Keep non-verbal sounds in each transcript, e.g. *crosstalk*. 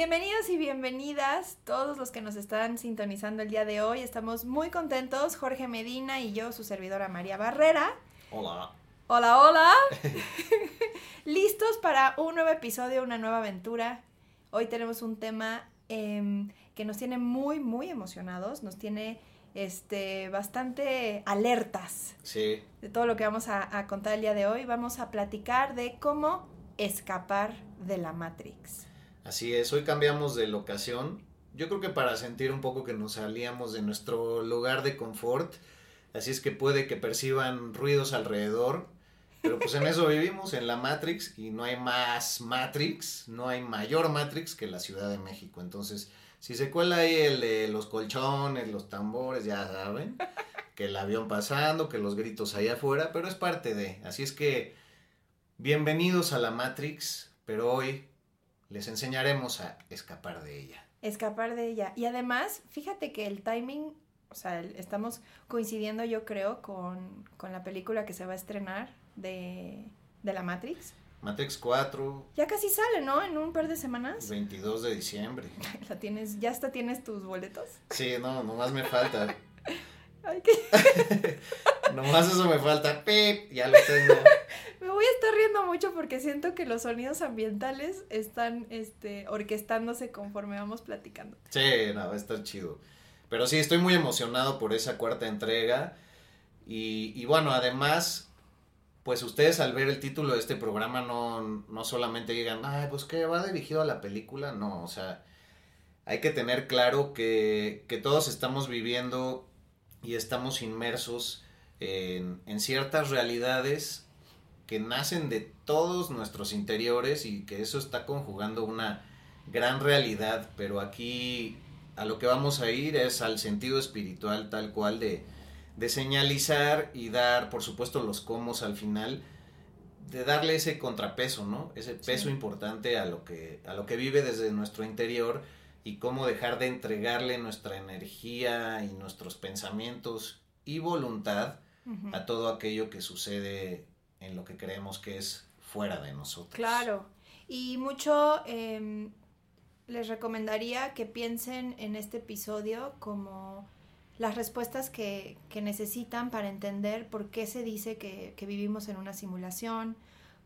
Bienvenidos y bienvenidas todos los que nos están sintonizando el día de hoy. Estamos muy contentos, Jorge Medina y yo, su servidora María Barrera. Hola. Hola, hola. *laughs* *laughs* Listos para un nuevo episodio, una nueva aventura. Hoy tenemos un tema em, que nos tiene muy, muy emocionados, nos tiene este, bastante alertas Sí, de todo lo que vamos a, a contar el día de hoy. Vamos a platicar de cómo escapar de la Matrix. Así es. Hoy cambiamos de locación. Yo creo que para sentir un poco que nos salíamos de nuestro lugar de confort. Así es que puede que perciban ruidos alrededor. Pero pues en eso vivimos, en la Matrix. Y no hay más Matrix, no hay mayor Matrix que la Ciudad de México. Entonces, si se cuela ahí el de los colchones, los tambores, ya saben. Que el avión pasando, que los gritos allá afuera. Pero es parte de. Así es que, bienvenidos a la Matrix. Pero hoy les enseñaremos a escapar de ella. escapar de ella. Y además, fíjate que el timing, o sea, estamos coincidiendo yo creo con, con la película que se va a estrenar de, de la Matrix. Matrix 4, Ya casi sale, ¿no? En un par de semanas. 22 de diciembre. *laughs* La tienes, ya hasta tienes tus boletos. Sí, no, nomás me falta. *laughs* Ay, *laughs* Nomás eso me falta. Pip, ya lo tengo. *laughs* me voy a estar riendo mucho porque siento que los sonidos ambientales están este, orquestándose conforme vamos platicando. Sí, no, va a estar chido. Pero sí, estoy muy emocionado por esa cuarta entrega. Y, y bueno, además, pues ustedes al ver el título de este programa no, no solamente digan, ay, pues que va dirigido a la película. No, o sea, hay que tener claro que, que todos estamos viviendo y estamos inmersos en, en ciertas realidades que nacen de todos nuestros interiores y que eso está conjugando una gran realidad, pero aquí a lo que vamos a ir es al sentido espiritual tal cual de, de señalizar y dar, por supuesto, los comos al final, de darle ese contrapeso, ¿no? Ese peso Sí. importante a lo que a lo que vive desde nuestro interior y cómo dejar de entregarle nuestra energía y nuestros pensamientos y voluntad a todo aquello que sucede en lo que creemos que es fuera de nosotros. Claro. Y mucho em, les recomendaría que piensen en este episodio como las respuestas que, que necesitan para entender por qué se dice que, que vivimos en una simulación,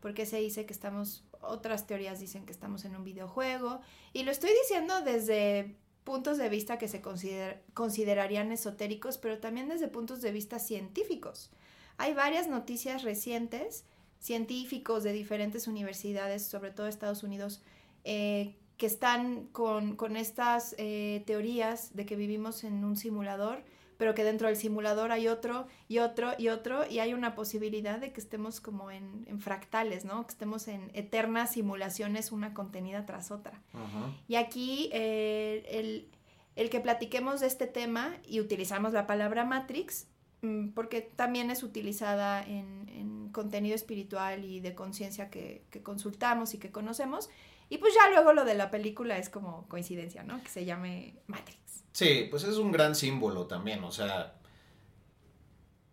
por qué se dice que estamos, otras teorías dicen que estamos en un videojuego. Y lo estoy diciendo desde puntos de vista que se consider- considerarían esotéricos, pero también desde puntos de vista científicos. Hay varias noticias recientes científicos de diferentes universidades, sobre todo Estados Unidos, eh, que están con, con estas eh, teorías de que vivimos en un simulador, pero que dentro del simulador hay otro y otro y otro, y hay una posibilidad de que estemos como en, en fractales, ¿no? Que estemos en eternas simulaciones, una contenida tras otra. Y aquí eh, el, el que platiquemos de este tema y utilizamos la palabra Matrix, mm, porque también es utilizada en, en contenido espiritual y de conciencia que, que consultamos y que conocemos. Y pues ya luego lo de la película es como coincidencia, ¿no? Que se llame Matrix. Sí, pues es un gran símbolo también, o sea,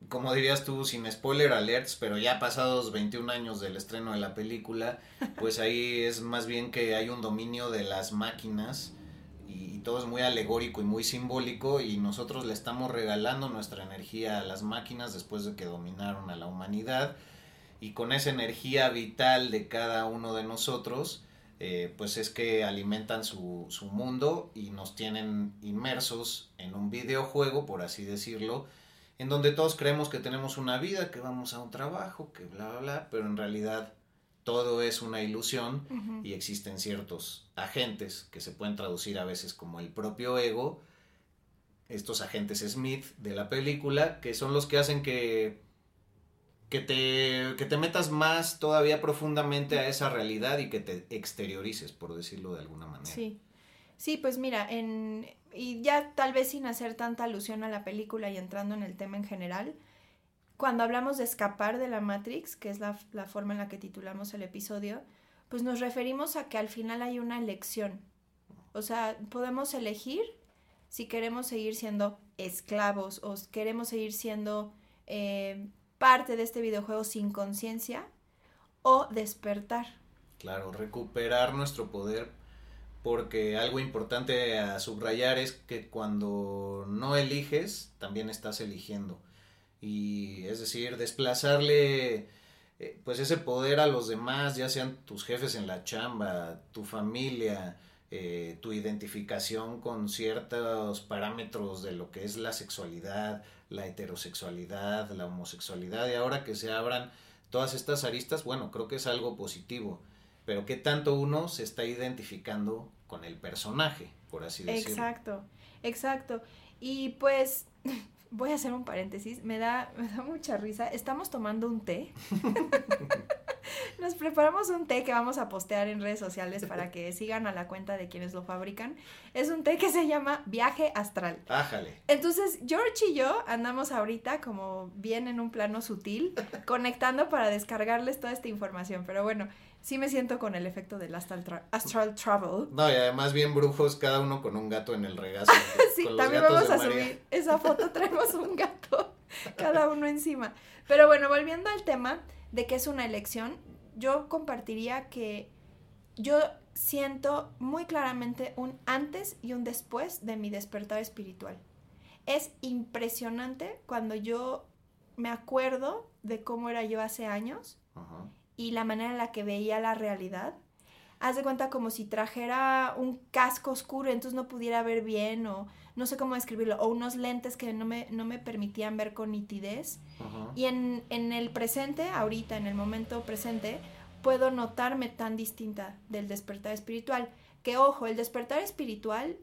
como dirías tú, sin spoiler alerts, pero ya pasados 21 años del estreno de la película, *laughs* pues ahí es más bien que hay un dominio de las máquinas y, y todo es muy alegórico y muy simbólico y nosotros le estamos regalando nuestra energía a las máquinas después de que dominaron a la humanidad y con esa energía vital de cada uno de nosotros, eh, pues es que alimentan su, su mundo y nos tienen inmersos en un videojuego, por así decirlo, en donde todos creemos que tenemos una vida, que vamos a un trabajo, que bla, bla, bla, pero en realidad todo es una ilusión y existen ciertos agentes que se pueden traducir a veces como el propio ego, estos agentes Smith de la película, que son los que hacen que, que, te, que te metas más todavía profundamente a esa realidad y que te exteriorices, por decirlo de alguna manera. Sí. Sí, pues mira, en, y ya tal vez sin hacer tanta alusión a la película y entrando en el tema en general, cuando hablamos de escapar de la Matrix, que es la, la, forma en la que titulamos el episodio, pues nos referimos a que al final hay una elección. O sea, podemos elegir si queremos seguir siendo esclavos o queremos seguir siendo eh, parte de este videojuego sin conciencia o despertar. Claro, recuperar nuestro poder porque algo importante a subrayar es que cuando no eliges, también estás eligiendo y es decir, desplazarle eh, pues ese poder a los demás, ya sean tus jefes en la chamba, tu familia, eh, tu identificación con ciertos parámetros de lo que es la sexualidad, la heterosexualidad, la homosexualidad, y ahora que se abran todas estas aristas, bueno, creo que es algo positivo, pero qué tanto uno se está identificando con el personaje, por así decirlo. Exacto, exacto. Y pues *laughs* voy a hacer un paréntesis, me da, me da mucha risa. Estamos tomando un té. *laughs* *laughs* Nos preparamos un té que vamos a postear en redes sociales *laughs* para que sigan a la cuenta de quienes lo fabrican. Es un té que se llama Viaje Astral. Ájale. Entonces, George y yo andamos ahorita como bien en un plano sutil, *laughs* conectando para descargarles toda esta información. Pero bueno, sí me siento con el efecto del astral, travel. No, y además bien brujos, cada uno con un gato en el regazo. sí, también vamos a subir esa foto, traemos un gato, cada uno encima. Pero bueno, volviendo al tema de que es una elección, yo compartiría que yo siento muy claramente un antes y un después de mi despertar espiritual. Es impresionante cuando yo me acuerdo de cómo era yo hace años y la manera en la que veía la realidad. Haz de cuenta como si trajera un casco oscuro, entonces no pudiera ver bien, o no sé cómo describirlo, o unos lentes que no me, no me permitían ver con nitidez. Y en, en el presente, ahorita, en el momento presente, puedo notarme tan distinta del despertar espiritual. Que ojo, el despertar espiritual,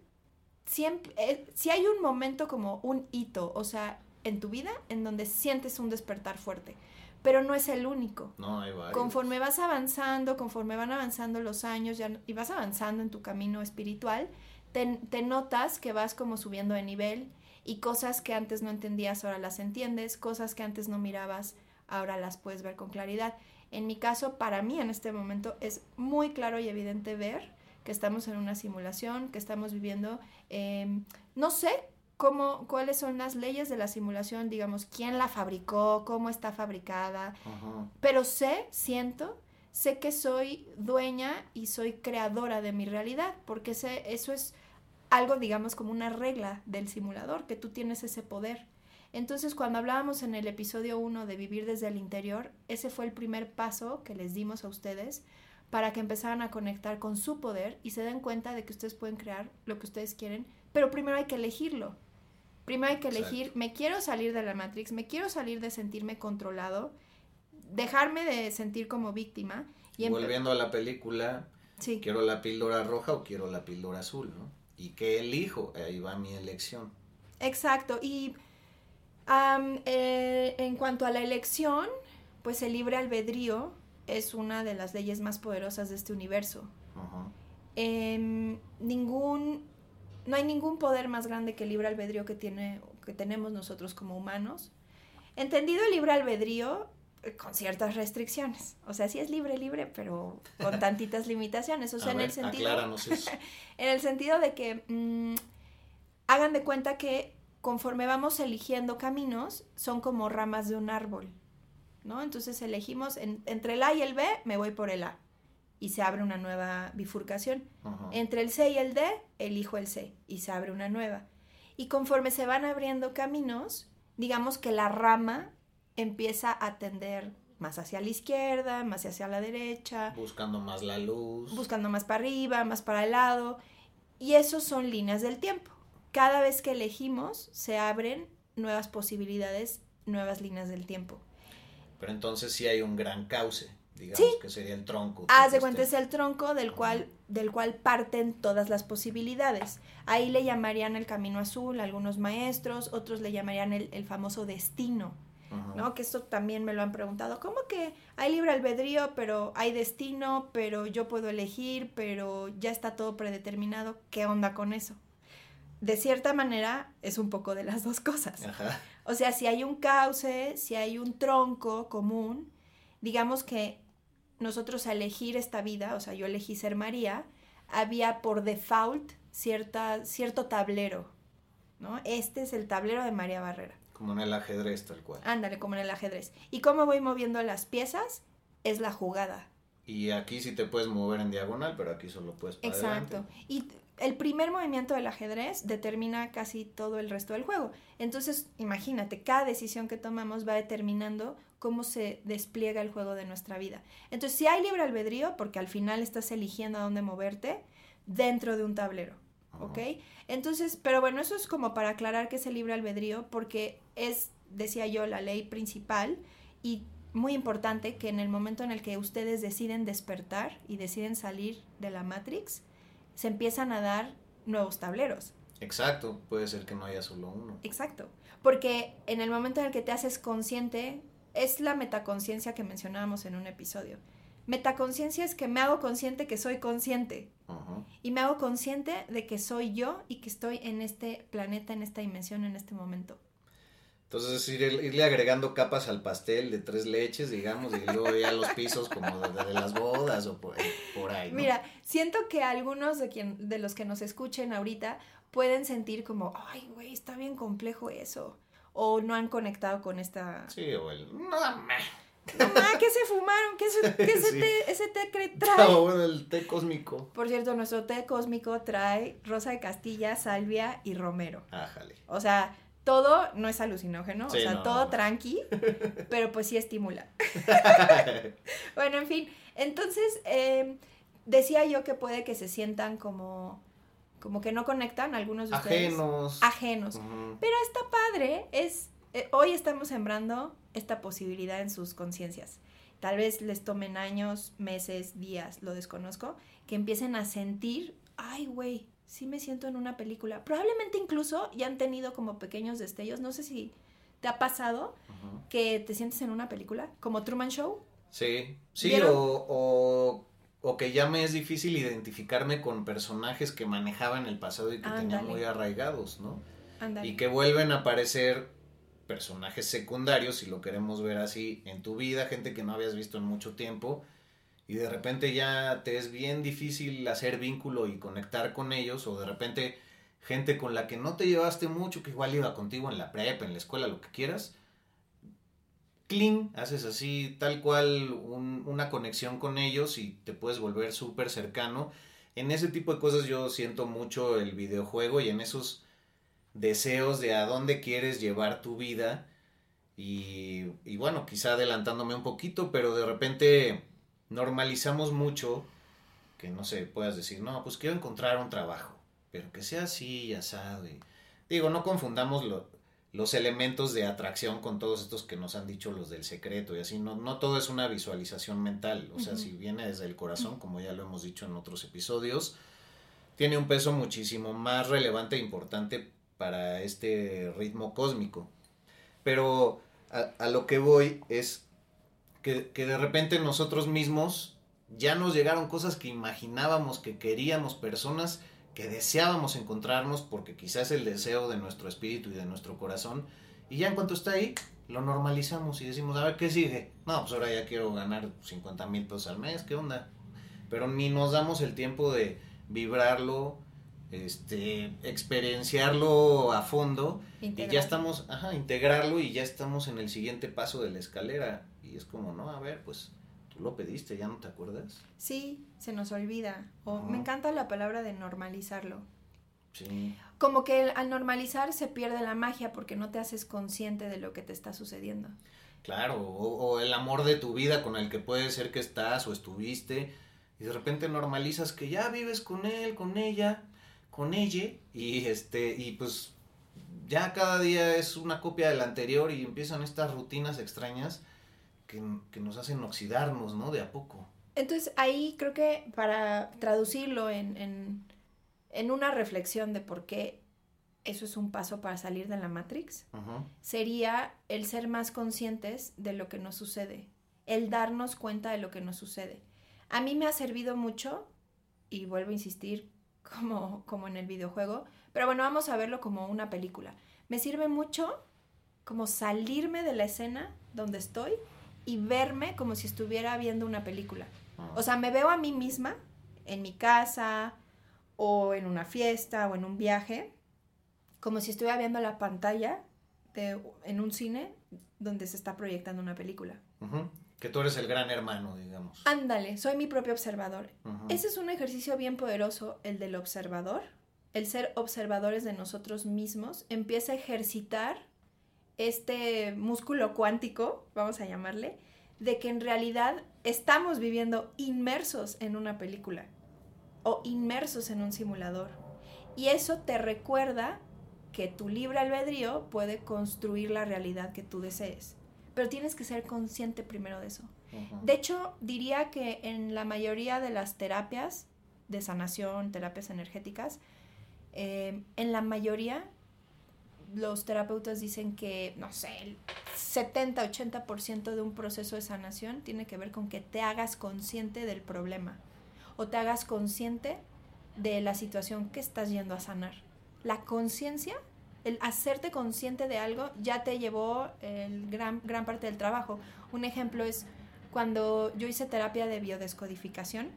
siempre, eh, si hay un momento como un hito, o sea, en tu vida, en donde sientes un despertar fuerte pero no es el único. No, hay varios. Conforme vas avanzando, conforme van avanzando los años ya, y vas avanzando en tu camino espiritual, te, notas que vas como subiendo de nivel y cosas que antes no entendías ahora las entiendes, cosas que antes no mirabas ahora las puedes ver con claridad. En mi caso, para mí en este momento es muy claro y evidente ver que estamos en una simulación, que estamos viviendo, em, no sé, cómo, cuáles son las leyes de la simulación, digamos, quién la fabricó, cómo está fabricada. Pero sé, siento, sé que soy dueña y soy creadora de mi realidad, porque sé, eso es algo, digamos, como una regla del simulador, que tú tienes ese poder. Entonces, cuando hablábamos en el episodio 1 de vivir desde el interior, ese fue el primer paso que les dimos a ustedes para que empezaran a conectar con su poder y se den cuenta de que ustedes pueden crear lo que ustedes quieren, pero primero hay que elegirlo. Primero hay que elegir, me quiero salir de la Matrix, me quiero salir de sentirme controlado, dejarme de sentir como víctima. Y Volviendo a la película, sí. quiero la píldora roja o quiero la píldora azul, ¿no? ¿Y qué elijo? Ahí va mi elección. Exacto. Y eh, en cuanto a la elección, pues el libre albedrío es una de las leyes más poderosas de este universo. Em, ningún no hay ningún poder más grande que el libre albedrío que, tiene, que tenemos nosotros como humanos. Entendido el libre albedrío con ciertas restricciones. O sea, sí es libre, libre, pero con *laughs* tantitas limitaciones. O sea, en el sentido. *laughs* en el sentido de que mm, hagan de cuenta que conforme vamos eligiendo caminos, son como ramas de un árbol. ¿No? Entonces elegimos entre el A y el B, me voy por el A y se abre una nueva bifurcación. Entre el C y el D, elijo el C y se abre una nueva. Y conforme se van abriendo caminos, digamos que la rama empieza a tender más hacia la izquierda, más hacia la derecha. Buscando más la luz. Buscando más para arriba, más para el lado. Y esos son líneas del tiempo. Cada vez que elegimos, se abren nuevas posibilidades, nuevas líneas del tiempo. Pero entonces sí hay un gran cauce digamos que sería el tronco. Haz de cuenta, es el tronco del cual, del cual parten todas las posibilidades. Ahí le llamarían el camino azul algunos maestros, otros le llamarían el, el famoso destino. ¿No? Que esto también me lo han preguntado. ¿Cómo que hay libre albedrío, pero hay destino, pero yo puedo elegir, pero ya está todo predeterminado? ¿Qué onda con eso? De cierta manera es un poco de las dos cosas. O sea, si hay un cauce, si hay un tronco común, digamos que nosotros a elegir esta vida, o sea, yo elegí ser María, había por default cierta, cierto tablero, ¿no? Este es el tablero de María Barrera. Como en el ajedrez, tal cual. Ándale, como en el ajedrez. ¿Y cómo voy moviendo las piezas? Es la jugada. Y aquí sí te puedes mover en diagonal, pero aquí solo puedes para Exacto. Y el primer movimiento del ajedrez determina casi todo el resto del juego. Entonces, imagínate, cada decisión que tomamos va determinando cómo se despliega el juego de nuestra vida. Entonces, si hay libre albedrío, porque al final estás eligiendo a dónde moverte dentro de un tablero. ¿Ok? Entonces, pero bueno, eso es como para aclarar que es el libre albedrío, porque es, decía yo, la ley principal y muy importante que en el momento en el que ustedes deciden despertar y deciden salir de la Matrix, se empiezan a dar nuevos tableros. Exacto, puede ser que no haya solo uno. Exacto, porque en el momento en el que te haces consciente, es la metaconciencia que mencionábamos en un episodio. Metaconciencia es que me hago consciente que soy consciente. Y me hago consciente de que soy yo y que estoy en este planeta, en esta dimensión, en este momento. Entonces irle agregando capas al pastel de tres leches, digamos, y luego ya los pisos como de, las bodas o por, ahí. Mira, siento que algunos de, quien, de los que nos escuchen ahorita pueden sentir como, ay, güey, está bien complejo eso. O no han conectado con esta... Sí, o el... No, Mamá, ¿qué se fumaron? ¿Qué, *laughs* ese té *laughs* trae? No, bueno, el té cósmico. Por cierto, nuestro té cósmico trae rosa de Castilla, salvia y romero. Ájale. O sea, todo no es alucinógeno, o sea, todo tranqui, pero pues sí estimula. *laughs* bueno, en fin, entonces em, decía yo que puede que se sientan como como que no conectan algunos de ustedes. Ajenos. Ajenos. Pero está padre, es eh, hoy estamos sembrando esta posibilidad en sus conciencias. Tal vez les tomen años, meses, días, lo desconozco, que empiecen a sentir, ay, güey, sí me siento en una película. Probablemente incluso ya han tenido como pequeños destellos, no sé si te ha pasado que te sientes en una película, como Truman Show. Sí, sí, o, o, que ya me es difícil identificarme con personajes que manejaba en el pasado y que tenía muy arraigados, ¿no? Y que vuelven a aparecer personajes secundarios, si lo queremos ver así, en tu vida, gente que no habías visto en mucho tiempo, y de repente ya te es bien difícil hacer vínculo y conectar con ellos, o de repente gente con la que no te llevaste mucho, que igual iba contigo en la prep, en la escuela, lo que quieras, clean, haces así tal cual una conexión con ellos y te puedes volver súper cercano. En ese tipo de cosas yo siento mucho el videojuego y en esos deseos de a dónde quieres llevar tu vida. Y, y, bueno, quizá adelantándome un poquito, pero de repente normalizamos mucho que no sé, puedas decir, no, pues quiero encontrar un trabajo, pero que sea así, asado. Y, digo, no confundamos los elementos de atracción con todos estos que nos han dicho los del secreto y así. No, no todo es una visualización mental, o sea, si viene desde el corazón, como ya lo hemos dicho en otros episodios, tiene un peso muchísimo más relevante e importante para este ritmo cósmico. Pero a, lo que voy es que, de repente nosotros mismos ya nos llegaron cosas que imaginábamos, que queríamos, personas que deseábamos encontrarnos porque quizás el deseo de nuestro espíritu y de nuestro corazón. Y ya en cuanto está ahí, lo normalizamos y decimos, a ver, ¿qué sigue? No, pues ahora ya quiero ganar 50 mil pesos al mes, ¿qué onda? Pero ni nos damos el tiempo de vibrarlo, este, experienciarlo a fondo y ya estamos, ajá, integrarlo y ya estamos en el siguiente paso de la escalera y es como, no, a ver, pues tú lo pediste, ¿ya no te acuerdas? Sí, se nos olvida. O me encanta la palabra de normalizarlo. Sí. Como que al normalizar se pierde la magia porque no te haces consciente de lo que te está sucediendo. Claro, o, o el amor de tu vida con el que puede ser que estás o estuviste y de repente normalizas que ya vives con él, con ella con ella y este y pues ya cada día es una copia del anterior y empiezan estas rutinas extrañas que, que nos hacen oxidarnos, ¿no? De a poco. Entonces ahí creo que para traducirlo en, en, en una reflexión de por qué eso es un paso para salir de la Matrix, sería el ser más conscientes de lo que nos sucede, el darnos cuenta de lo que nos sucede. A mí me ha servido mucho, y vuelvo a insistir como, como en el videojuego, pero bueno, vamos a verlo como una película. Me sirve mucho como salirme de la escena donde estoy y verme como si estuviera viendo una película. O sea, me veo a mí misma en mi casa o en una fiesta o en un viaje, como si estuviera viendo la pantalla de, en un cine donde se está proyectando una película. Ujú. Que tú eres el gran hermano, digamos. Ándale, soy mi propio observador. Ese es un ejercicio bien poderoso, el del observador. El ser observadores de nosotros mismos empieza a ejercitar este músculo cuántico, vamos a llamarle, de que en realidad estamos viviendo inmersos en una película o inmersos en un simulador. Y eso te recuerda que tu libre albedrío puede construir la realidad que tú desees. Pero tienes que ser consciente primero de eso. De hecho, diría que en la mayoría de las terapias de sanación, terapias energéticas, eh, en la mayoría los terapeutas dicen que, no sé, el 70-80% de un proceso de sanación tiene que ver con que te hagas consciente del problema o te hagas consciente de la situación que estás yendo a sanar. La conciencia, el hacerte consciente de algo, ya te llevó el gran, gran parte del trabajo. Un ejemplo es cuando yo hice terapia de biodescodificación,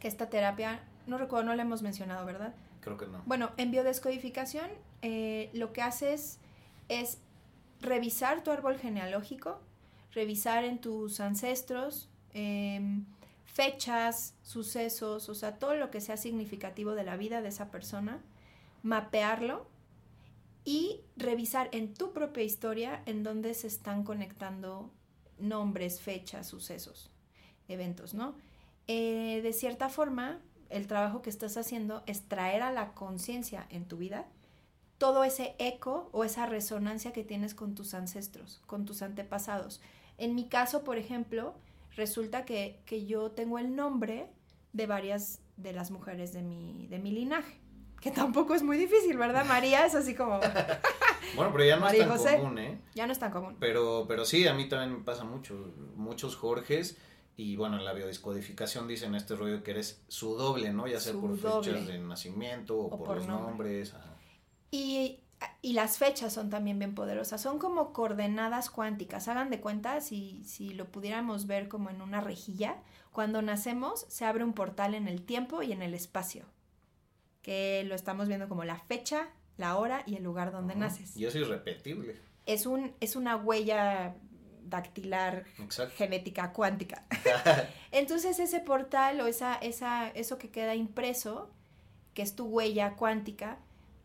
que esta terapia, no recuerdo, no la hemos mencionado, ¿verdad? Creo que no. Bueno, en biodescodificación eh, lo que haces es revisar tu árbol genealógico, revisar en tus ancestros em, fechas, sucesos, o sea, todo lo que sea significativo de la vida de esa persona, mapearlo y revisar en tu propia historia en dónde se están conectando nombres, fechas, sucesos, eventos, ¿no? Eh, de cierta forma, el trabajo que estás haciendo es traer a la conciencia en tu vida todo ese eco o esa resonancia que tienes con tus ancestros, con tus antepasados. En mi caso, por ejemplo, resulta que, que yo tengo el nombre de varias de las mujeres de mi, de mi linaje, que tampoco es muy difícil, ¿verdad? María es así como, *laughs* Bueno, pero ya no María es tan José. común, ¿eh? ya no es tan común. Pero, pero sí, a mí también me pasa mucho. Muchos Jorges. Y bueno, en la biodescodificación dicen este rollo que eres su doble, ¿no? Ya sea Su por doble. fechas de nacimiento o, O por, por los nombre. nombres. ajá. Y, y las fechas son también bien poderosas, son como coordenadas cuánticas. Hagan de cuenta, si, si lo pudiéramos ver como en una rejilla, cuando nacemos se abre un portal en el tiempo y en el espacio, que lo estamos viendo como la fecha, la hora y el lugar donde naces. Y eso es irrepetible. Es, un, es una huella dactilar Exacto. genética cuántica. *laughs* *laughs* Entonces ese portal o esa, esa, eso que queda impreso, que es tu huella cuántica,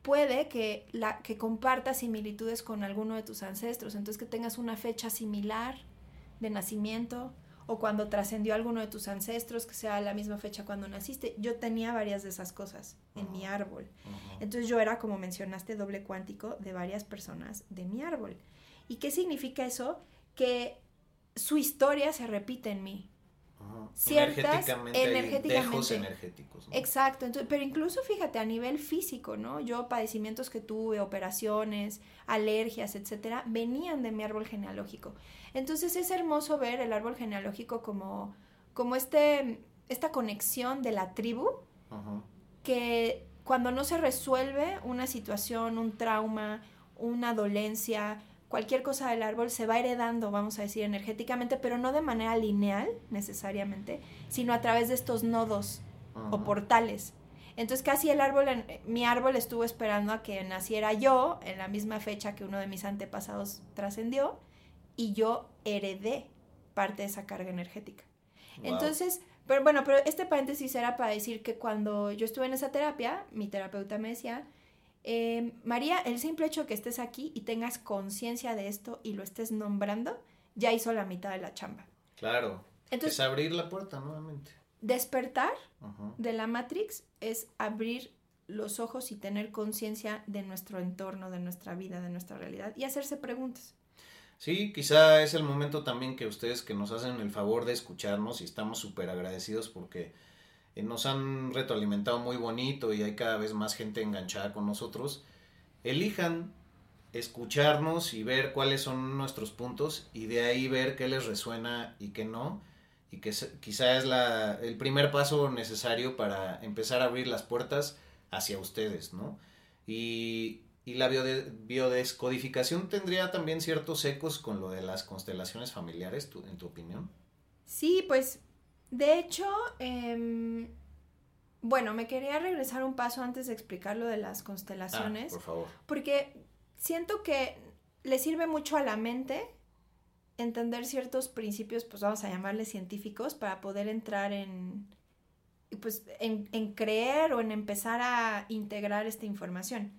puede que, la, que comparta similitudes con alguno de tus ancestros. Entonces que tengas una fecha similar de nacimiento o cuando trascendió alguno de tus ancestros, que sea la misma fecha cuando naciste. Yo tenía varias de esas cosas en mi árbol. Entonces yo era, como mencionaste, doble cuántico de varias personas de mi árbol. ¿Y qué significa eso? Que su historia se repite en mí. Ciertas- energéticamente, hay energéticamente. dejos energéticos. ¿no? Exacto, entonces, pero incluso fíjate a nivel físico, ¿no? Yo padecimientos que tuve, operaciones, alergias, etcétera, venían de mi árbol genealógico. Entonces es hermoso ver el árbol genealógico como, como este, esta conexión de la tribu que cuando no se resuelve una situación, un trauma, una dolencia, cualquier cosa del árbol se va heredando, vamos a decir, energéticamente, pero no de manera lineal necesariamente, sino a través de estos nodos o portales. Entonces casi el árbol, mi árbol estuvo esperando a que naciera yo en la misma fecha que uno de mis antepasados trascendió y yo heredé parte de esa carga energética. Wow. Entonces, pero bueno, pero este paréntesis era para decir que cuando yo estuve en esa terapia, mi terapeuta me decía, eh, María, el simple hecho que estés aquí y tengas conciencia de esto y lo estés nombrando, ya hizo la mitad de la chamba. Claro. Entonces, es abrir la puerta nuevamente. despertar de la Matrix es abrir los ojos y tener conciencia de nuestro entorno, de nuestra vida, de nuestra realidad y hacerse preguntas. Sí, quizá es el momento también que ustedes que nos hacen el favor de escucharnos y estamos súper agradecidos porque nos han retroalimentado muy bonito y hay cada vez más gente enganchada con nosotros. Elijan escucharnos y ver cuáles son nuestros puntos y de ahí ver qué les resuena y qué no. Y que quizá es la, el primer paso necesario para empezar a abrir las puertas hacia ustedes, ¿no? Y, y la biodescodificación tendría también ciertos ecos con lo de las constelaciones familiares, en tu opinión. Sí, pues de hecho, em, bueno, me quería regresar un paso antes de explicar lo de las constelaciones. Ah, por favor. Porque siento que le sirve mucho a la mente entender ciertos principios, pues vamos a llamarles científicos, para poder entrar en, pues, en, en creer o en empezar a integrar esta información.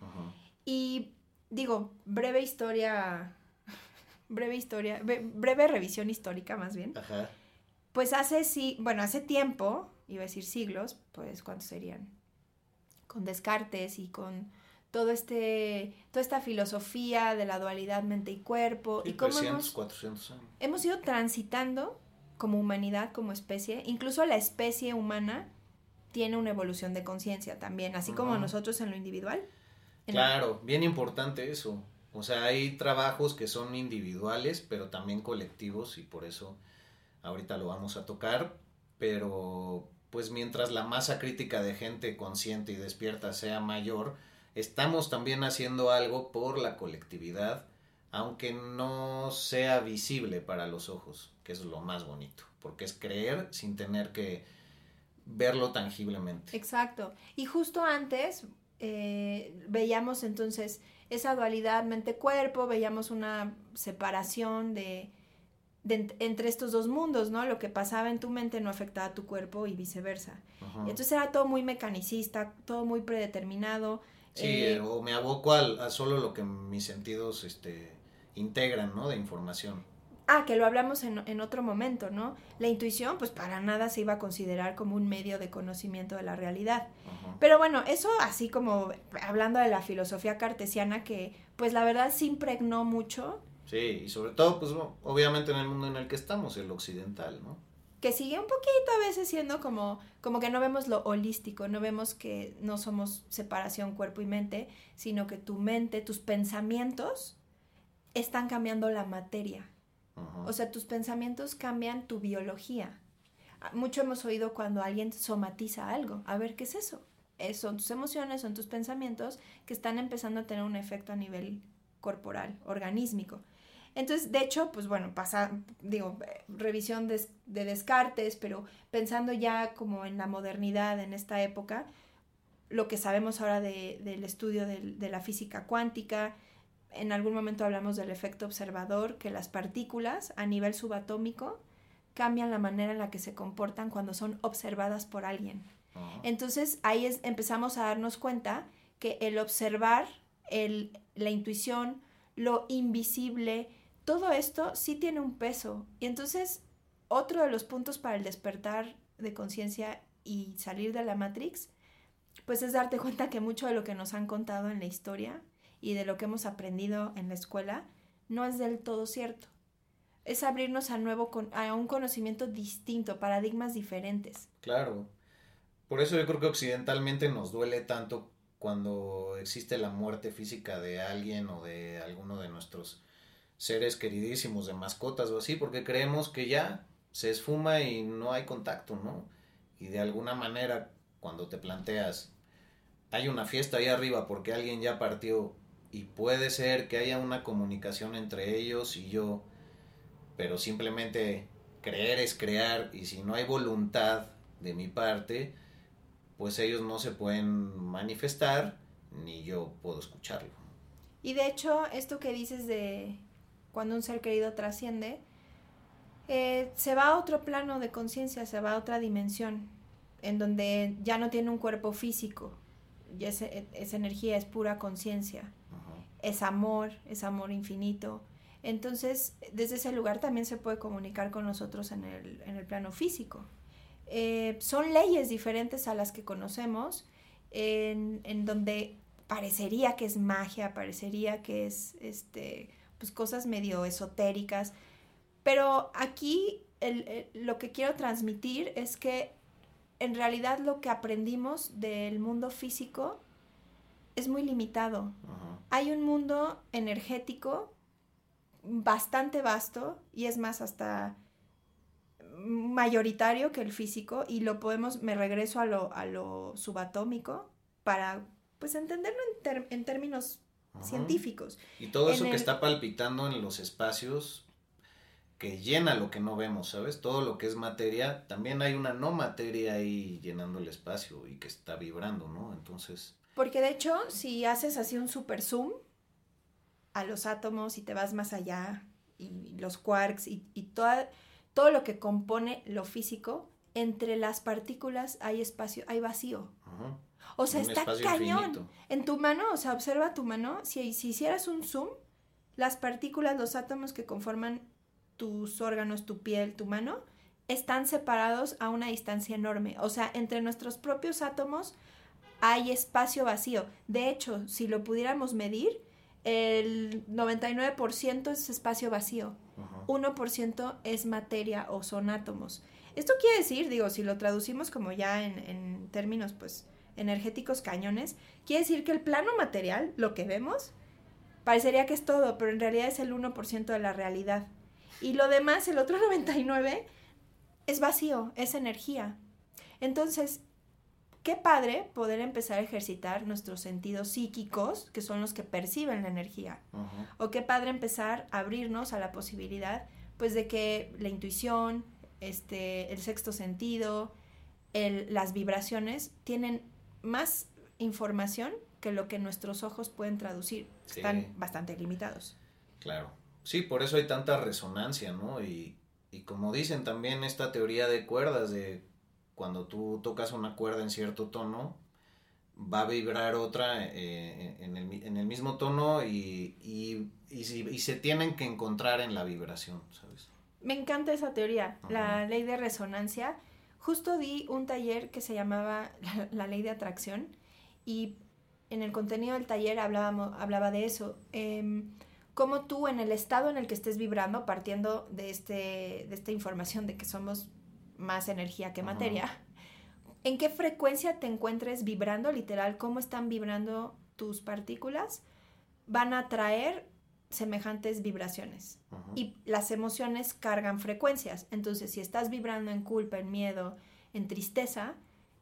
Y digo, breve historia, *laughs* breve historia, breve revisión histórica más bien. Ajá. Pues hace sí, bueno, hace tiempo, iba a decir siglos, pues ¿cuántos serían? Con Descartes y con todo este, toda esta filosofía de la dualidad mente y cuerpo. y cómo 300, hemos, 400 años. hemos ido transitando como humanidad, como especie, incluso la especie humana tiene una evolución de conciencia también, así como nosotros en lo individual. Claro, bien importante eso. O sea, hay trabajos que son individuales, pero también colectivos y por eso ahorita lo vamos a tocar, pero pues mientras la masa crítica de gente consciente y despierta sea mayor, estamos también haciendo algo por la colectividad, aunque no sea visible para los ojos, que es lo más bonito, porque es creer sin tener que verlo tangiblemente. Exacto. Y justo antes, eh, veíamos entonces esa dualidad mente-cuerpo, veíamos una separación de, entre estos dos mundos, ¿no? Lo que pasaba en tu mente no afectaba a tu cuerpo y viceversa. Entonces era todo muy mecanicista, todo muy predeterminado. Sí, eh, o me aboco a, solo lo que mis sentidos este, integran, ¿no? De información. Ah, que lo hablamos en, en, otro momento, ¿no? La intuición, pues para nada se iba a considerar como un medio de conocimiento de la realidad. Pero bueno, eso así como hablando de la filosofía cartesiana que pues la verdad se impregnó mucho. Sí, y sobre todo pues obviamente en el mundo en el que estamos, el occidental, ¿no? Que sigue un poquito a veces siendo como, como que no vemos lo holístico, no vemos que no somos separación cuerpo y mente, sino que tu mente, tus pensamientos están cambiando la materia. O sea, tus pensamientos cambian tu biología. Mucho hemos oído cuando alguien somatiza algo. A ver, ¿qué es eso? son tus emociones, son tus pensamientos que están empezando a tener un efecto a nivel corporal, organísmico. Entonces, de hecho, pues bueno, pasa, digo, revisión de, Descartes, pero pensando ya como en la modernidad en esta época, lo que sabemos ahora del estudio de, la física cuántica, en algún momento hablamos del efecto observador, que las partículas a nivel subatómico cambian la manera en la que se comportan cuando son observadas por alguien. Entonces ahí es, empezamos a darnos cuenta que el observar, el, la intuición, lo invisible, todo esto sí tiene un peso. Y entonces otro de los puntos para el despertar de conciencia y salir de la Matrix, pues es darte *laughs* cuenta que mucho de lo que nos han contado en la historia y de lo que hemos aprendido en la escuela no es del todo cierto. Es abrirnos a, nuevo, a un conocimiento distinto, paradigmas diferentes. Claro. Por eso yo creo que occidentalmente nos duele tanto cuando existe la muerte física de alguien o de alguno de nuestros seres queridísimos, de mascotas o así, porque creemos que ya se esfuma y no hay contacto, ¿no? Y de alguna manera, cuando te planteas, hay una fiesta ahí arriba porque alguien ya partió y puede ser que haya una comunicación entre ellos y yo, pero simplemente creer es crear y si no hay voluntad de mi parte, pues ellos no se pueden manifestar ni yo puedo escucharlo. Y de hecho, esto que dices de cuando un ser querido trasciende, eh, se va a otro plano de conciencia, se va a otra dimensión, en donde ya no tiene un cuerpo físico, y esa energía es pura conciencia, es amor, es amor infinito. Entonces, desde ese lugar también se puede comunicar con nosotros en el, en el plano físico. Eh, son leyes diferentes a las que conocemos, en, donde parecería que es magia, parecería que es este pues, cosas medio esotéricas. Pero aquí lo que quiero transmitir es que en realidad lo que aprendimos del mundo físico es muy limitado. Hay un mundo energético bastante vasto y es más hasta mayoritario que el físico y lo podemos, me regreso a lo, a lo subatómico para pues entenderlo en, términos científicos. Y todo eso que está palpitando en los espacios que llena lo que no vemos, ¿sabes? Todo lo que es materia, también hay una no materia ahí llenando el espacio y que está vibrando, ¿no? Entonces... Porque de hecho, si haces así un super zoom a los átomos y te vas más allá, y los quarks y, y toda, todo lo que compone lo físico, entre las partículas hay espacio, hay vacío. O sea, está cañón. En tu mano, o sea, observa tu mano, si, si hicieras un zoom, las partículas, los átomos que conforman tus órganos, tu piel, tu mano, están separados a una distancia enorme. O sea, entre nuestros propios átomos hay espacio vacío. De hecho, si lo pudiéramos medir, el 99% es espacio vacío. 1% es materia o son átomos. Esto quiere decir, digo, si lo traducimos como ya en, en términos pues energéticos cañones, quiere decir que el plano material, lo que vemos, parecería que es todo, pero en realidad es el 1% de la realidad. Y lo demás, el otro *laughs* 99, es vacío, es energía. Entonces, qué padre poder empezar a ejercitar nuestros sentidos psíquicos, que son los que perciben la energía. O qué padre empezar a abrirnos a la posibilidad, pues, de que la intuición, este, el sexto sentido, las vibraciones tienen más información que lo que nuestros ojos pueden traducir. Están bastante limitados. Claro. Sí, por eso hay tanta resonancia, ¿no? Y, y como dicen también esta teoría de cuerdas, de cuando tú tocas una cuerda en cierto tono, va a vibrar otra eh, en, el, mismo tono y, y, y, se tienen que encontrar en la vibración, ¿sabes? Me encanta esa teoría, la ley de resonancia. Justo di un taller que se llamaba *laughs* la, ley de atracción y en el contenido del taller hablábamos, hablaba de eso. Eh, cómo tú en el estado en el que estés vibrando, partiendo de, este, de esta información de que somos más energía que materia, *laughs* en qué frecuencia te encuentres vibrando, literal, cómo están vibrando tus partículas, van a traer semejantes vibraciones. Y las emociones cargan frecuencias. Entonces, si estás vibrando en culpa, en miedo, en tristeza,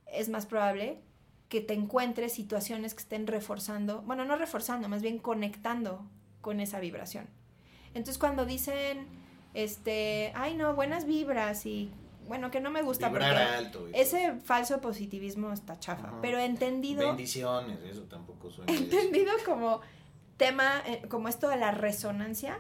es más probable que te encuentres situaciones que estén reforzando, bueno, no reforzando, más bien conectando con esa vibración. Entonces cuando dicen, este, ay no, buenas vibras y bueno, que no me gusta Vibrar alto. Ese falso positivismo está chafa, pero entendido... Bendiciones, eso tampoco suena. *laughs* Entendido como tema, eh, como esto de la resonancia,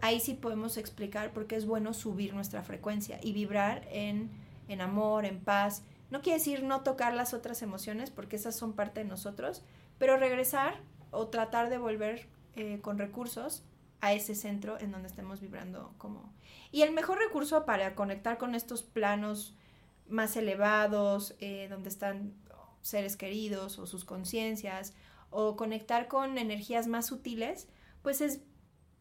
ahí sí podemos explicar por qué es bueno subir nuestra frecuencia y vibrar en, en amor, en paz. No quiere decir no tocar las otras emociones, porque esas son parte de nosotros, pero regresar o tratar de volver eh, con recursos a ese centro en donde estemos vibrando como... Y el mejor recurso para conectar con estos planos más elevados, eh, donde están seres queridos o sus conciencias, o conectar con energías más sutiles, pues es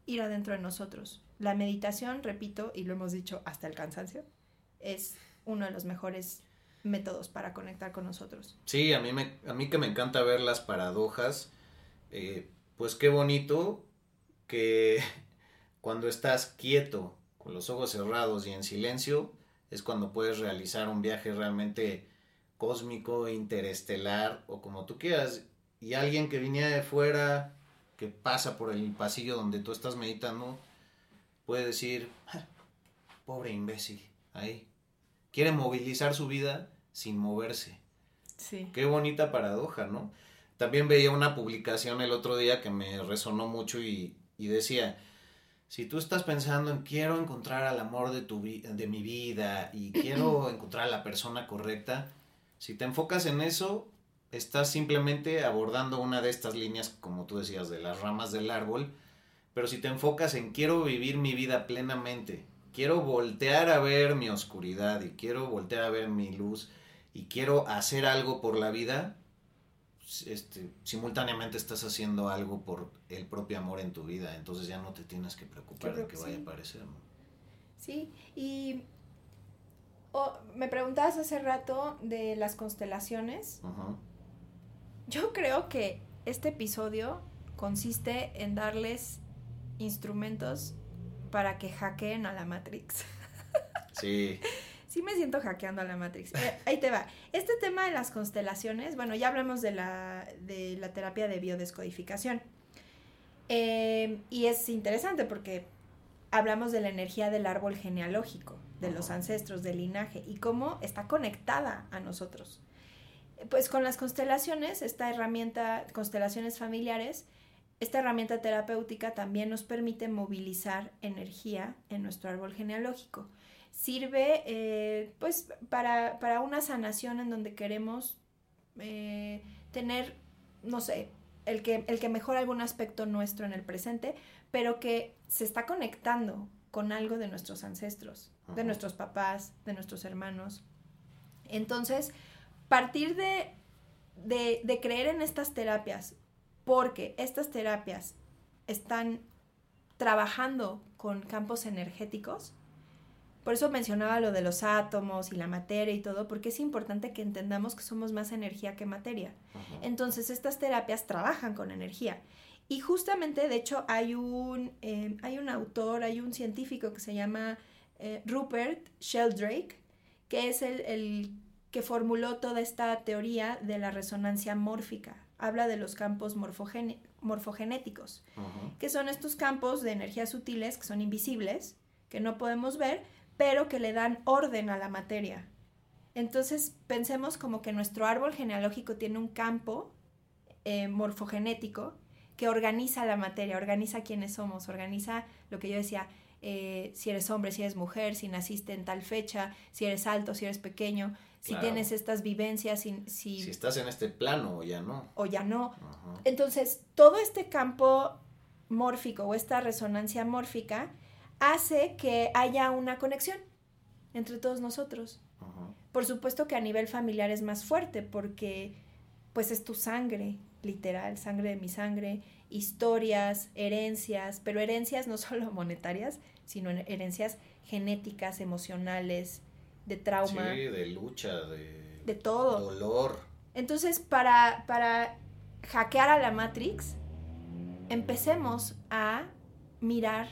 ir adentro de nosotros. La meditación, repito, y lo hemos dicho hasta el cansancio, es uno de los mejores métodos para conectar con nosotros. Sí, a mí, me, a mí que me encanta ver las paradojas, eh, pues qué bonito que *laughs* cuando estás quieto, con los ojos cerrados y en silencio, es cuando puedes realizar un viaje realmente cósmico, interestelar o como tú quieras. Y alguien que viniera de fuera, que pasa por el pasillo donde tú estás meditando, puede decir, ah, pobre imbécil, ahí. Quiere movilizar su vida sin moverse. Sí. Qué bonita paradoja, ¿no? También veía una publicación el otro día que me resonó mucho y, decía, si tú estás pensando en quiero encontrar al amor de, tu de mi vida y quiero *clears throat* encontrar a la persona correcta, si te enfocas en eso, estás simplemente abordando una de estas líneas, como tú decías, de las ramas del árbol, pero si te enfocas en quiero vivir mi vida plenamente, quiero voltear a ver mi oscuridad y quiero voltear a ver mi luz y quiero hacer algo por la vida, este, simultáneamente estás haciendo algo por el propio amor en tu vida, entonces ya no te tienes que preocupar de que vaya a aparecer. Sí, y me preguntabas hace rato de las constelaciones. Yo creo que este episodio consiste en darles instrumentos para que hackeen a la Matrix. *laughs* Sí. sí me siento hackeando a la Matrix. Eh, ahí te va. Este tema de las constelaciones, bueno, ya hablamos de la, de la terapia de biodescodificación. Eh, y es interesante porque hablamos de la energía del árbol genealógico, de los ancestros, del linaje, y cómo está conectada a nosotros. Pues con las constelaciones, esta herramienta, constelaciones familiares, esta herramienta terapéutica también nos permite movilizar energía en nuestro árbol genealógico. Sirve eh, pues para, una sanación en donde queremos eh, tener, no sé, el que, el que mejora algún aspecto nuestro en el presente, pero que se está conectando con algo de nuestros ancestros, de nuestros papás, de nuestros hermanos. Entonces, partir de, de, creer en estas terapias, porque estas terapias están trabajando con campos energéticos, por eso mencionaba lo de los átomos y la materia y todo, porque es importante que entendamos que somos más energía que materia. Entonces, estas terapias trabajan con energía. Y justamente, de hecho, hay un, eh, hay un autor, hay un científico que se llama eh, Rupert Sheldrake, que es el, que formuló toda esta teoría de la resonancia mórfica. Habla de los campos morfogenéticos, que son estos campos de energías sutiles que son invisibles, que no podemos ver, pero que le dan orden a la materia. Entonces pensemos como que nuestro árbol genealógico tiene un campo eh, morfogenético que organiza la materia, organiza quiénes somos, organiza lo que yo decía, eh, si eres hombre, si eres mujer, si naciste en tal fecha, si eres alto, si eres pequeño, si tienes estas vivencias, si, si, estás en este plano o ya no. O ya no. Entonces, todo este campo mórfico o esta resonancia mórfica hace que haya una conexión entre todos nosotros. Por supuesto que a nivel familiar es más fuerte porque pues es tu sangre, literal, sangre de mi sangre, historias, herencias, pero herencias no *laughs* solo monetarias, sino herencias genéticas, emocionales, de trauma. Sí, de lucha, de, de todo. Dolor. Entonces, para, para hackear a la Matrix, empecemos a mirar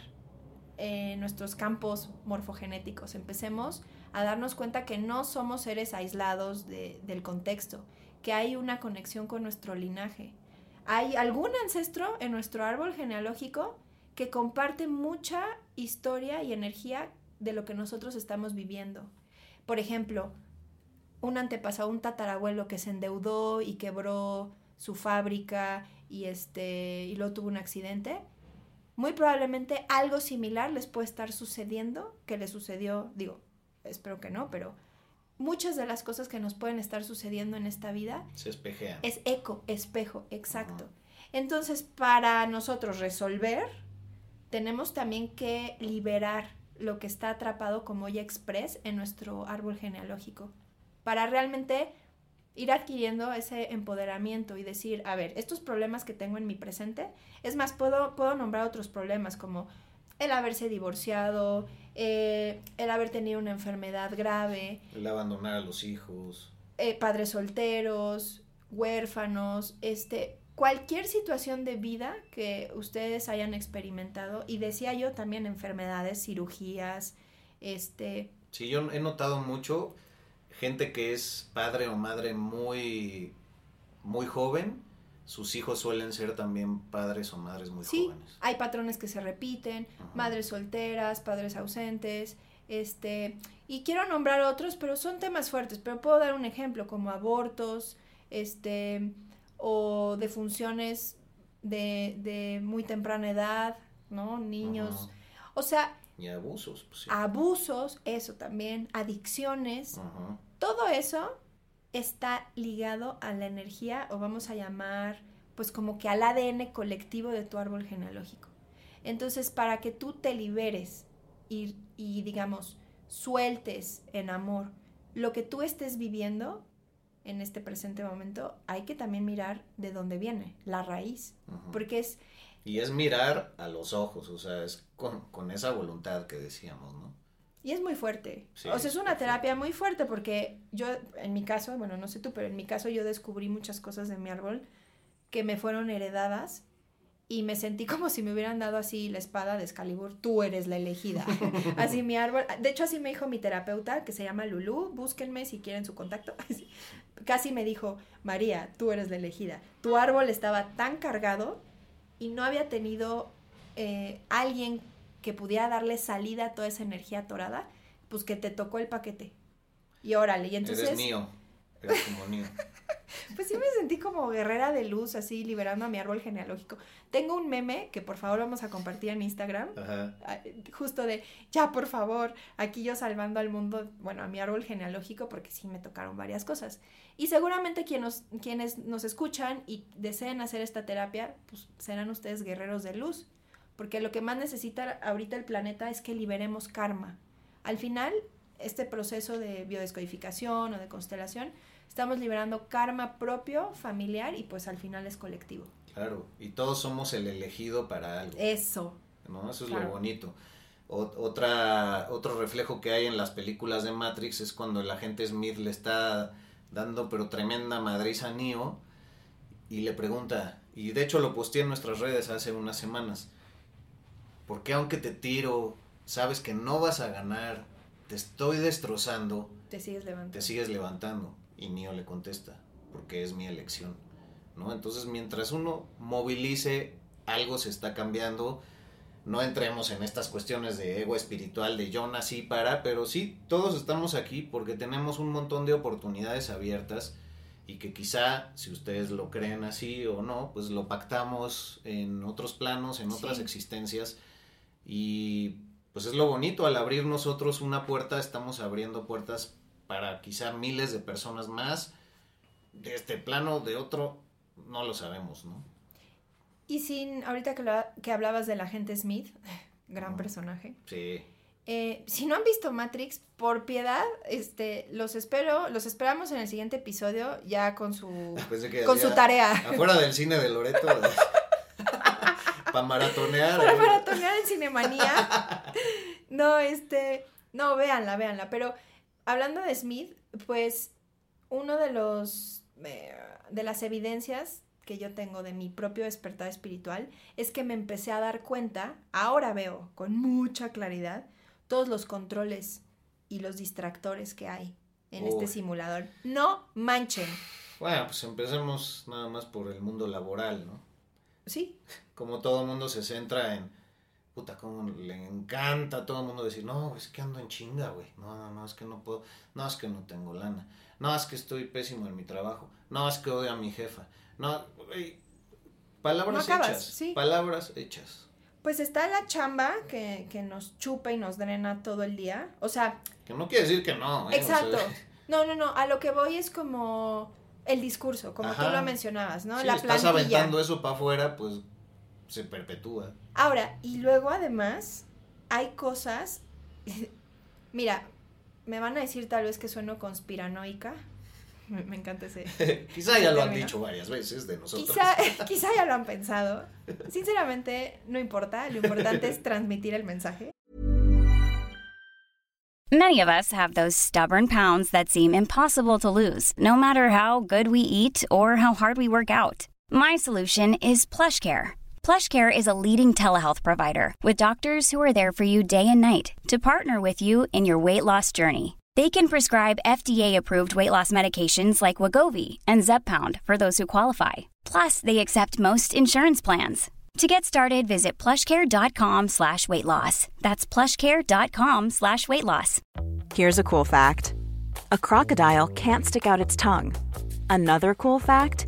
eh, nuestros campos morfogenéticos. Empecemos a darnos cuenta que no somos seres aislados del contexto, que hay una conexión con nuestro linaje. Hay algún ancestro en nuestro árbol genealógico que comparte mucha historia y energía de lo que nosotros estamos viviendo. Por ejemplo, un antepasado, un tatarabuelo que se endeudó y quebró su fábrica y este y luego tuvo un accidente, muy probablemente algo similar les puede estar sucediendo que le sucedió, digo, espero que no, pero muchas de las cosas que nos pueden estar sucediendo en esta vida se espejean. Es eco, espejo, exacto. Entonces, para nosotros resolver, tenemos también que liberar lo que está atrapado como ya express en nuestro árbol genealógico, para realmente ir adquiriendo ese empoderamiento y decir, a ver, estos problemas que tengo en mi presente, es más, puedo, puedo nombrar otros problemas como el haberse divorciado, eh, el haber tenido una enfermedad grave, el abandonar a los hijos, eh, padres solteros, huérfanos, este, cualquier situación de vida que ustedes hayan experimentado y decía yo también enfermedades, cirugías, este. Sí, yo he notado mucho gente que es padre o madre muy, muy joven, sus hijos suelen ser también padres o madres muy sí, jóvenes. Hay patrones que se repiten, madres solteras, padres ausentes, este, y quiero nombrar otros, pero son temas fuertes, pero puedo dar un ejemplo como abortos, este, o defunciones de, de muy temprana edad, ¿no? Niños. O sea, y abusos. Pues abusos, eso también, adicciones. Todo eso está ligado a la energía, o vamos a llamar, pues como que al ADN colectivo de tu árbol genealógico. Entonces, para que tú te liberes y, y digamos, sueltes en amor lo que tú estés viviendo, en este presente momento, hay que también mirar de dónde viene, la raíz, porque es... Y es mirar a los ojos, o sea, es con, esa voluntad que decíamos, ¿no? Y es muy fuerte. o sea, es una terapia muy fuerte porque yo, en mi caso, bueno, no sé tú, pero en mi caso yo descubrí muchas cosas de mi árbol que me fueron heredadas y me sentí como si me hubieran dado así la espada de Excalibur, tú eres la elegida. *laughs* así mi árbol, de hecho así me dijo mi terapeuta, que se llama Lulu, búsquenme si quieren su contacto. *laughs* Casi me dijo, María, tú eres la elegida. Tu árbol estaba tan cargado y no había tenido eh, alguien que pudiera darle salida a toda esa energía atorada, pues que te tocó el paquete. Y órale, y entonces... Eres mío, eres como mío. *laughs* Pues sí me sentí como guerrera de luz, así liberando a mi árbol genealógico. Tengo un meme que por favor vamos a compartir en Instagram, ah, justo de, ya por favor, aquí yo salvando al mundo, bueno, a mi árbol genealógico, porque sí me tocaron varias cosas. Y seguramente quienes, quienes nos escuchan y deseen hacer esta terapia, pues serán ustedes guerreros de luz, porque lo que más necesita ahorita el planeta es que liberemos karma. Al final, este proceso de biodescodificación o de constelación, estamos liberando karma propio, familiar y pues al final es colectivo. Claro, y todos somos el elegido para algo. Eso. ¿no? Eso es lo bonito. otra, otro reflejo que hay en las películas de Matrix es cuando el agente Smith le está dando pero tremenda madriz a Neo y le pregunta, y de hecho lo posteé en nuestras redes hace unas semanas, ¿por qué aunque te tiro, sabes que no vas a ganar, te estoy destrozando, te sigues levantando? Te sigues levantando. Y Neo le contesta, porque es mi elección. ¿no? Entonces, mientras uno movilice, algo se está cambiando. No entremos en estas cuestiones de ego espiritual, de yo nací para, pero sí, todos estamos aquí porque tenemos un montón de oportunidades abiertas y que quizá, si ustedes lo creen así o no, pues lo pactamos en otros planos, en otras existencias. Y pues es lo bonito, al abrir nosotros una puerta, estamos abriendo puertas para quizá miles de personas más, de este plano, de otro, no lo sabemos, ¿no? Y sin, ahorita que, que hablabas del agente Smith, *laughs* gran personaje. Sí. Eh, si no han visto Matrix, por piedad, este, los espero, los esperamos en el siguiente episodio ya con su, con su tarea. *laughs* Afuera del cine de Loreto. *laughs* para maratonear. Para maratonear en Cinemanía. No, este, no, véanla, véanla, pero hablando de Smith, pues uno de los eh, de las evidencias que yo tengo de mi propio despertar espiritual es que me empecé a dar cuenta, ahora veo con mucha claridad todos los controles y los distractores que hay en este simulador. No manchen. Bueno, pues empecemos nada más por el mundo laboral, ¿no? Sí. Como todo el mundo se centra en puta, como le encanta a todo el mundo decir, no, es que ando en chinga, güey. No, no, no, es que no puedo. No, es que no tengo lana. No, es que estoy pésimo en mi trabajo. No, es que odio a mi jefa. No, güey. Palabras hechas. ¿sí? Palabras hechas. Pues está la chamba que, que, nos chupa y nos drena todo el día. O sea. Que no quiere decir que no. ¿eh? Exacto. *laughs* no, no, no. A lo que voy es como el discurso, como tú lo mencionabas, ¿no? la plantilla. estás aventando eso para afuera, pues se perpetúa. Ahora, y luego además hay cosas, *laughs* mira, me van a decir tal vez que sueno conspiranoica. Me, encanta ese. *laughs* quizá ya lo han dicho varias veces de nosotros. Quizá, *laughs* quizá ya lo han pensado. Sinceramente, no importa. Lo importante es transmitir el mensaje. Many of us have those stubborn pounds that seem impossible to lose, no matter how good we eat or how hard we work out. My solution is PlushCare. PlushCare is a leading telehealth provider with doctors who are there for you day and night to partner with you in your weight loss journey. They can prescribe FDA-approved weight loss medications like Wagovi and Zepbound for those who qualify. Plus, they accept most insurance plans. To get started, visit plushcare.com slash weight loss. That's plushcare.com slash weight loss. Here's a cool fact. A crocodile can't stick out its tongue. Another cool fact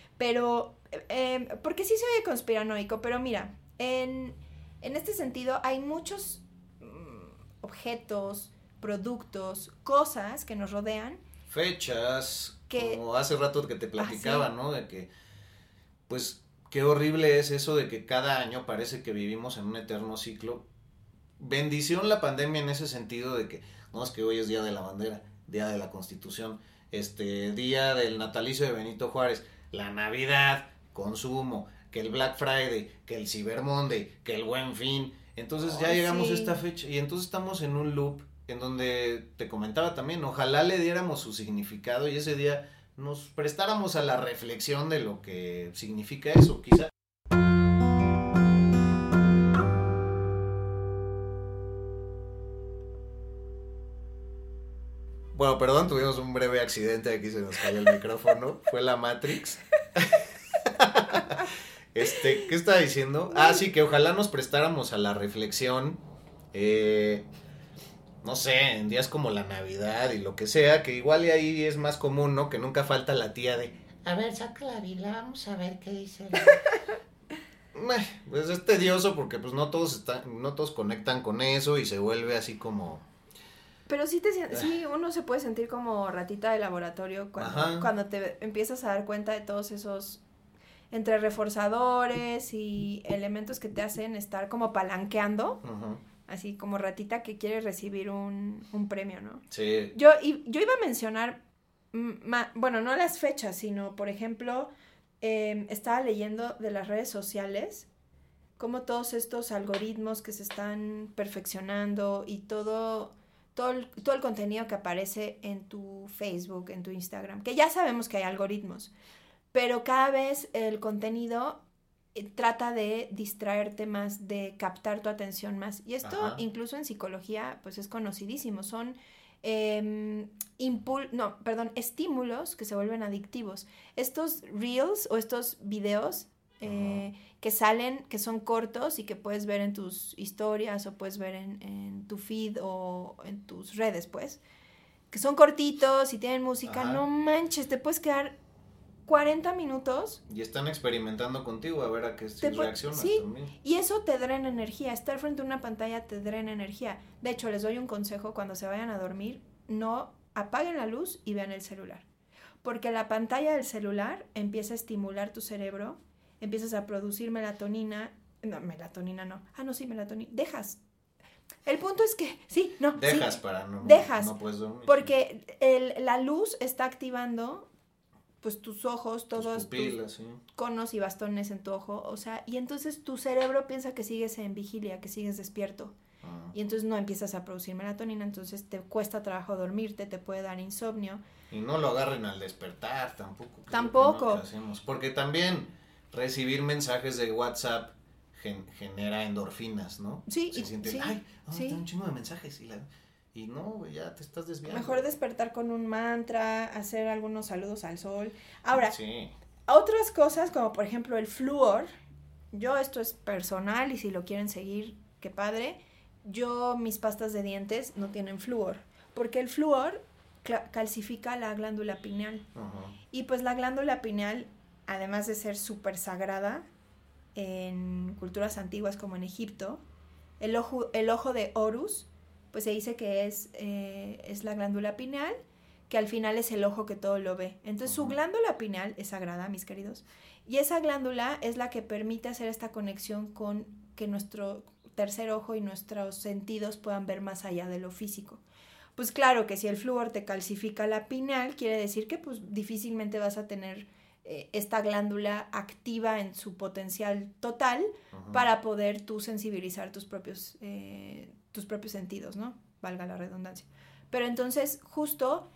Pero, eh, porque sí se oye conspiranoico, pero mira, en, en este sentido hay muchos mm, objetos, productos, cosas que nos rodean. Fechas, Que- como hace rato que te platicaba, Ah, sí. ¿no? De que, pues, qué horrible es eso de que cada año parece que vivimos en un eterno ciclo. Bendición la pandemia en ese sentido de que, no, es que hoy es Día de la Bandera, Día de la Constitución, este, Día del Natalicio de Benito Juárez, la Navidad, consumo, que el Black Friday, que el Cyber Monday, que el Buen Fin. Entonces ya llegamos sí. a esta fecha y entonces estamos en un loop en donde te comentaba también, ojalá le diéramos su significado y ese día nos prestáramos a la reflexión de lo que significa eso, quizá. Bueno, perdón, tuvimos un breve accidente, aquí se nos cayó el micrófono, fue la Matrix. *laughs* Este, ¿qué estaba diciendo? Ah, sí, que ojalá nos prestáramos a la reflexión, eh, no sé, en días como la Navidad y lo que sea, que igual y ahí es más común, ¿no? Que nunca falta la tía de, A ver, saca la Biblia, vamos a ver qué dice. *laughs* Pues es tedioso porque pues no todos están, no todos conectan con eso y se vuelve así como, Pero sí, te, sien- sí, uno se puede sentir como ratita de laboratorio cuando, Ajá. cuando te empiezas a dar cuenta de todos esos entre reforzadores y elementos que te hacen estar como palanqueando, ujú, así como ratita que quiere recibir un, un premio, ¿no? sí, Yo, y, yo iba a mencionar, ma- bueno, no las fechas, sino, por ejemplo, em, estaba leyendo de las redes sociales, cómo todos estos algoritmos que se están perfeccionando y todo, todo, el, todo el contenido que aparece en tu Facebook, en tu Instagram, que ya sabemos que hay algoritmos, pero cada vez el contenido eh, trata de distraerte más, de captar tu atención más. Y esto Ajá. incluso en psicología pues es conocidísimo, son em, impul- no, perdón, estímulos que se vuelven adictivos. Estos reels o estos videos eh, que salen, que son cortos y que puedes ver en tus historias o puedes ver en, en tu feed o en tus redes, pues, que son cortitos y tienen música, Ajá. no manches, te puedes quedar 40 minutos y están experimentando contigo a ver a qué si reaccionas sí. también. y eso te drena energía. Estar frente a una pantalla te drena energía. De hecho, les doy un consejo cuando se vayan a dormir, no apaguen la luz y vean el celular. Porque la pantalla del celular empieza a estimular tu cerebro, empiezas a producir melatonina. No, melatonina no. Ah, no, sí, melatonina. Dejas. El punto es que, sí, no. sí. Dejas para no, Dejas, no puedes dormir. Porque el- la luz está activando pues tus ojos, todos tus pupilas, sí. conos y bastones en tu ojo, o sea, y entonces tu cerebro piensa que sigues en vigilia, que sigues despierto, Ah. y entonces no empiezas a producir melatonina, entonces te cuesta trabajo dormirte, te puede dar insomnio. Y no lo agarren al despertar tampoco. Tampoco. no hacemos. Porque también recibir mensajes de WhatsApp gen- genera endorfinas, ¿no? Sí, Se y- siente, sí, ay, ay, sí. un chingo de mensajes. Y, la- y no, ya te estás desviando. Mejor despertar con un mantra, hacer algunos saludos al sol. Ahora, Sí. otras cosas como por ejemplo el flúor, yo esto es personal y si lo quieren seguir, qué padre, yo mis pastas de dientes no tienen flúor, porque el flúor calcifica la glándula pineal. Y pues la glándula pineal, además de ser súper sagrada en culturas antiguas como en Egipto, el ojo, el ojo de Horus, pues se dice que es, eh, es la glándula pineal, que al final es el ojo que todo lo ve. Entonces su glándula pineal es sagrada, mis queridos. Y esa glándula es la que permite hacer esta conexión con que nuestro tercer ojo y nuestros sentidos puedan ver más allá de lo físico. Pues claro que si el flúor te calcifica la pineal, quiere decir que pues difícilmente vas a tener eh, esta glándula activa en su potencial total Ajá. para poder tú sensibilizar tus propios, eh, tus propios sentidos, ¿no? Valga la redundancia. Pero entonces, justo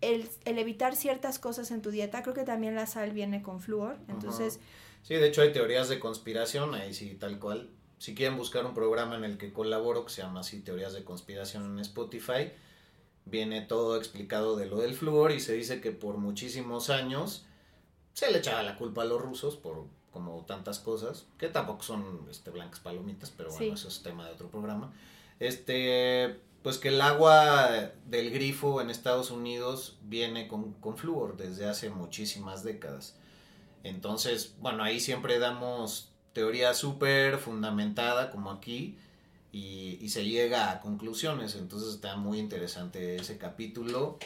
el, el evitar ciertas cosas en tu dieta, creo que también la sal viene con flúor, entonces, Sí, de hecho hay teorías de conspiración, ahí sí, tal cual. Si quieren buscar un programa en el que colaboro, que se llama así Teorías de Conspiración en Spotify, viene todo explicado de lo del flúor y se dice que por muchísimos años se le echaba la culpa a los rusos por como tantas cosas, que tampoco son este, blancas palomitas, pero bueno, Sí. eso es tema de otro programa. Este, pues que el agua del grifo en Estados Unidos viene con, con flúor desde hace muchísimas décadas. Entonces, bueno, ahí siempre damos teoría súper fundamentada como aquí y, y se llega a conclusiones. Entonces está muy interesante ese capítulo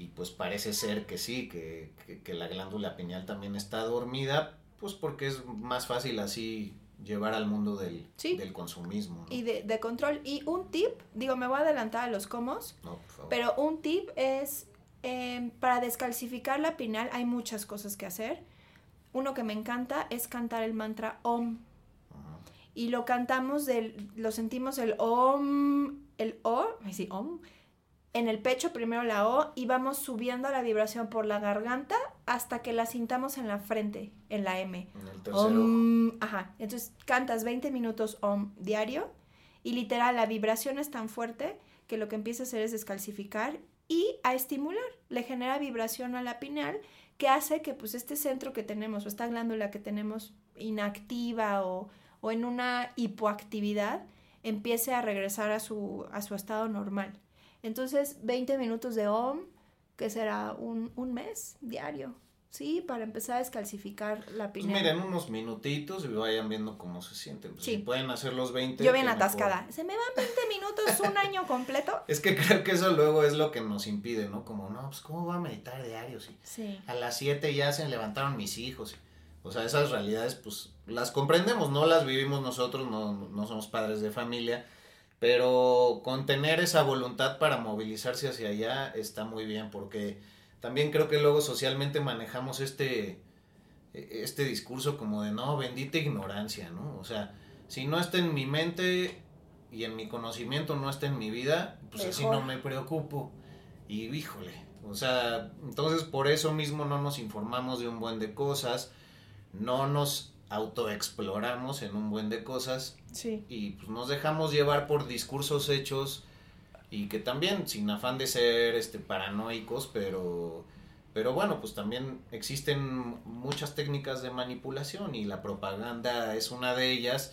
y pues parece ser que sí, que, que- que la glándula pineal también está dormida, pues porque es más fácil así llevar al mundo del, Sí. del consumismo. ¿no? Y de, de control. Y un tip, digo, me voy a adelantar a los comos, No, por favor. pero un tip es, eh, para descalcificar la pineal hay muchas cosas que hacer. Uno que me encanta es cantar el mantra OM. Y lo cantamos del, lo sentimos el OM, el O, sí, OM, en el pecho primero la O y vamos subiendo la vibración por la garganta hasta que la sintamos en la frente, en la M. En el tercer. Om, ajá. Entonces cantas 20 minutos om diario y literal la vibración es tan fuerte que lo que empieza a hacer es descalcificar y a estimular. Le genera vibración a la pineal que hace que pues este centro que tenemos o esta glándula que tenemos inactiva o, o en una hipoactividad empiece a regresar a su, a su estado normal. Entonces 20 minutos de om, que será un, un mes diario. Sí, para empezar a descalcificar la Pues pineal. miren, unos minutitos y vayan viendo cómo se sienten. Pues Sí. Si pueden hacer los 20. Yo bien mejor. atascada. Se me van 20 minutos un año completo. *laughs* Es que creo que eso luego es lo que nos impide, ¿no? Como, no, pues ¿cómo va a meditar diario? Si Sí. a las 7 ya se levantaron mis hijos. O sea, esas realidades, pues las comprendemos, no las vivimos nosotros, no, no somos padres de familia. Pero con tener esa voluntad para movilizarse hacia allá está muy bien, porque también creo que luego socialmente manejamos este, este discurso como de no, bendita ignorancia, ¿no? O sea, si no está en mi mente y en mi conocimiento, no está en mi vida, pues así no me preocupo. Y híjole, o sea, entonces por eso mismo no nos informamos de un buen de cosas, no nos autoexploramos en un buen de cosas Sí. y pues nos dejamos llevar por discursos hechos y que también sin afán de ser este paranoicos pero pero bueno pues también existen muchas técnicas de manipulación y la propaganda es una de ellas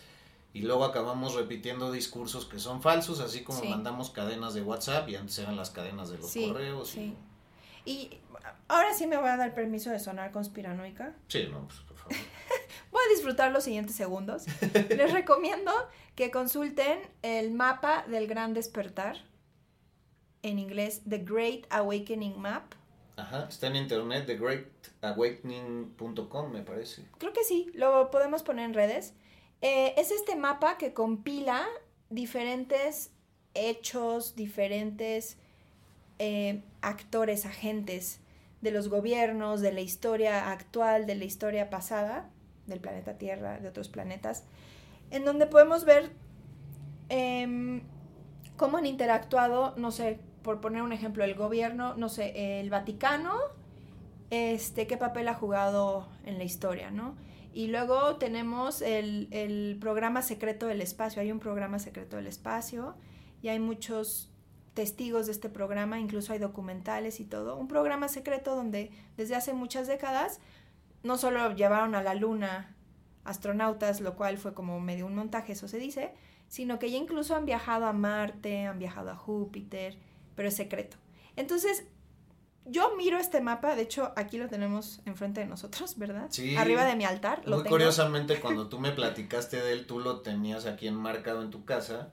y luego acabamos repitiendo discursos que son falsos así como Sí. mandamos cadenas de WhatsApp y antes eran las cadenas de los Sí, correos sí. y Y ahora sí me voy a dar permiso de sonar conspiranoica. sí no pues Voy a disfrutar los siguientes segundos. *laughs* Les recomiendo que consulten el mapa del gran despertar. En inglés, The Great Awakening Map. ajá está en internet thegreatawakening.com me parece Creo que sí, lo podemos poner en redes. Eh, es este mapa que compila diferentes hechos, diferentes eh, actores, agentes de los gobiernos, de la historia actual, de la historia pasada, del planeta Tierra, de otros planetas, en donde podemos ver em, cómo han interactuado, no sé, por poner un ejemplo, el gobierno, no sé, el Vaticano, este, qué papel ha jugado en la historia, ¿no? Y luego tenemos el, el programa secreto del espacio. Hay un programa secreto del espacio y hay muchos testigos de este programa, incluso hay documentales y todo. Un programa secreto donde desde hace muchas décadas no solo llevaron a la luna astronautas, lo cual fue como medio un montaje, eso se dice, sino que ya incluso han viajado a Marte, han viajado a Júpiter, pero es secreto. Entonces, yo miro este mapa, de hecho aquí lo tenemos enfrente de nosotros, ¿verdad? Sí. Arriba de mi altar, lo Muy tengo. curiosamente, *laughs* cuando tú me platicaste de él, tú lo tenías aquí enmarcado en tu casa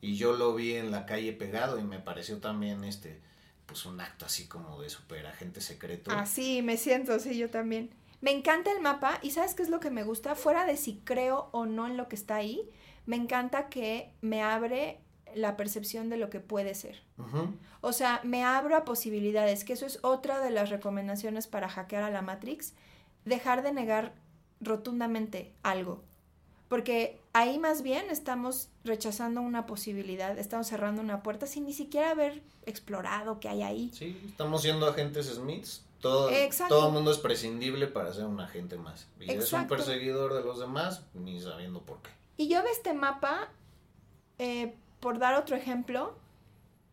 y yo lo vi en la calle pegado y me pareció también este, pues un acto así como de super agente secreto. Así me siento, sí, yo también. Me encanta el mapa y ¿sabes qué es lo que me gusta? Fuera de si creo o no en lo que está ahí, me encanta que me abre la percepción de lo que puede ser. O sea, me abro a posibilidades, que eso es otra de las recomendaciones para hackear a la Matrix, dejar de negar rotundamente algo. Porque ahí más bien estamos rechazando una posibilidad, estamos cerrando una puerta sin ni siquiera haber explorado qué hay ahí. Sí, estamos siendo agentes Smiths. Todo, Exacto. todo mundo es prescindible para ser un agente más. Y eres un Exacto. perseguidor de los demás, ni sabiendo por qué. Y yo de este mapa, eh, por dar otro ejemplo,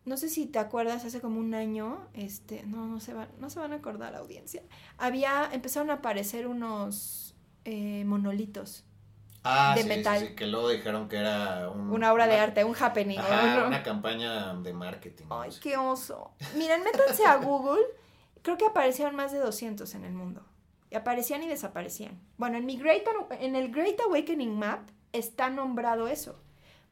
no sé si te acuerdas, hace como un año, este, no, no se van, no se van a acordar la audiencia, había, empezaron a aparecer unos eh, monolitos. Ah, de sí, sí, metal. sí, que luego dijeron que era un- Una obra de arte, un happening. Ajá, ¿no? una campaña de marketing. Ay, no sé. qué oso. Miren, métanse a *laughs* Google. Creo que aparecieron más de 200 en el mundo. Y aparecían y desaparecían. Bueno, en, mi Great, en el Great Awakening Map está nombrado eso.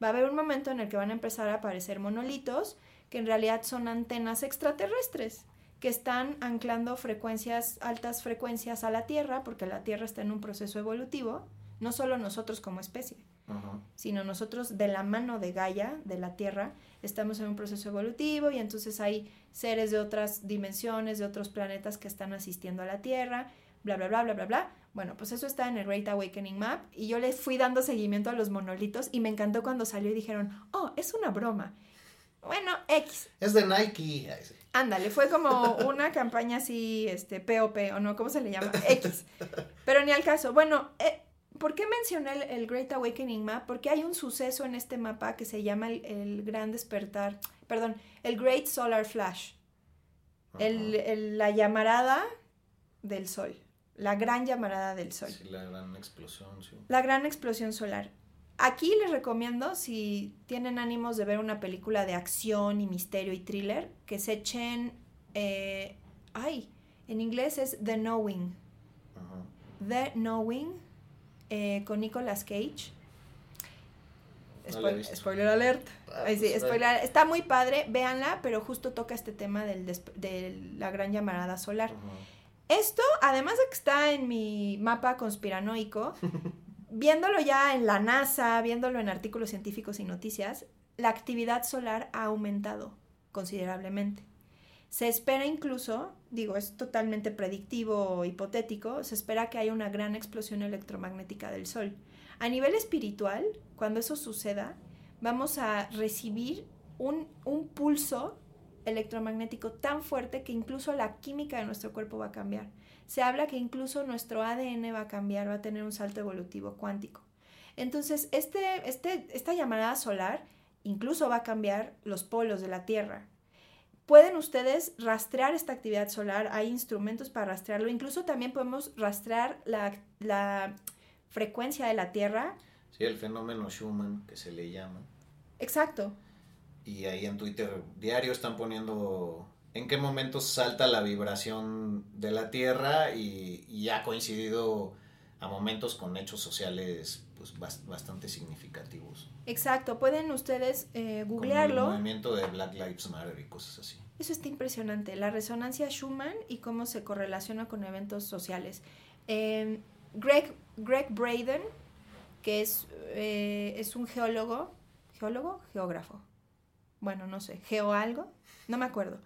Va a haber un momento en el que van a empezar a aparecer monolitos que en realidad son antenas extraterrestres que están anclando frecuencias, altas frecuencias a la Tierra, porque la Tierra está en un proceso evolutivo, no solo nosotros como especie sino nosotros de la mano de Gaia, de la Tierra, estamos en un proceso evolutivo y entonces hay seres de otras dimensiones, de otros planetas que están asistiendo a la Tierra, bla, bla, bla, bla, bla, bla. Bueno, pues eso está en el Great Awakening Map y yo les fui dando seguimiento a los monolitos y me encantó cuando salió y dijeron, oh, es una broma. Bueno, X. Es de Nike. Ándale, fue como una campaña así, este, POP, o no, ¿cómo se le llama? X. *laughs* Pero ni al caso. Bueno, eh, ¿por qué mencioné el, el Great Awakening Map? Porque hay un suceso en este mapa que se llama el, el Gran Despertar, perdón, el Great Solar Flash. El- la llamarada del Sol, la gran llamarada del Sol. Sí, la gran explosión, sí. La gran explosión solar. Aquí les recomiendo, si tienen ánimos de ver una película de acción y misterio y thriller, que se echen... eh, ay, en inglés es The Knowing. The Knowing, eh, con Nicolas Cage. Spoil- spoiler alert. Ah, sí, pues, spoiler- Está muy padre, véanla, pero justo toca este tema del de la gran llamarada solar. Esto, además de que está en mi mapa conspiranoico, *laughs* viéndolo ya en la NASA, viéndolo en artículos científicos y noticias, la actividad solar ha aumentado considerablemente. Se espera incluso, digo, es totalmente predictivo o hipotético, se espera que haya una gran explosión electromagnética del Sol. A nivel espiritual, cuando eso suceda, vamos a recibir un, un pulso electromagnético tan fuerte que incluso la química de nuestro cuerpo va a cambiar. Se habla que incluso nuestro ADN va a cambiar, va a tener un salto evolutivo cuántico. Entonces, este, este, esta llamada solar incluso va a cambiar los polos de la Tierra. Pueden ustedes rastrear esta actividad solar, hay instrumentos para rastrearlo, incluso también podemos rastrear la, la frecuencia de la Tierra. Sí, el fenómeno Schumann, que se le llama. Exacto, Y ahí en Twitter diario están poniendo en qué momento salta la vibración de la Tierra y, y ha coincidido a momentos con hechos sociales pues bas- bastante significativos. Exacto. Pueden ustedes eh, Como googlearlo. el movimiento de Black Lives Matter y cosas así. Eso está impresionante, la resonancia Schumann y cómo se correlaciona con eventos sociales. Eh, Greg, Greg Braden, que es, eh, es un geólogo, geólogo, geógrafo, bueno, no sé, geo algo, no me acuerdo.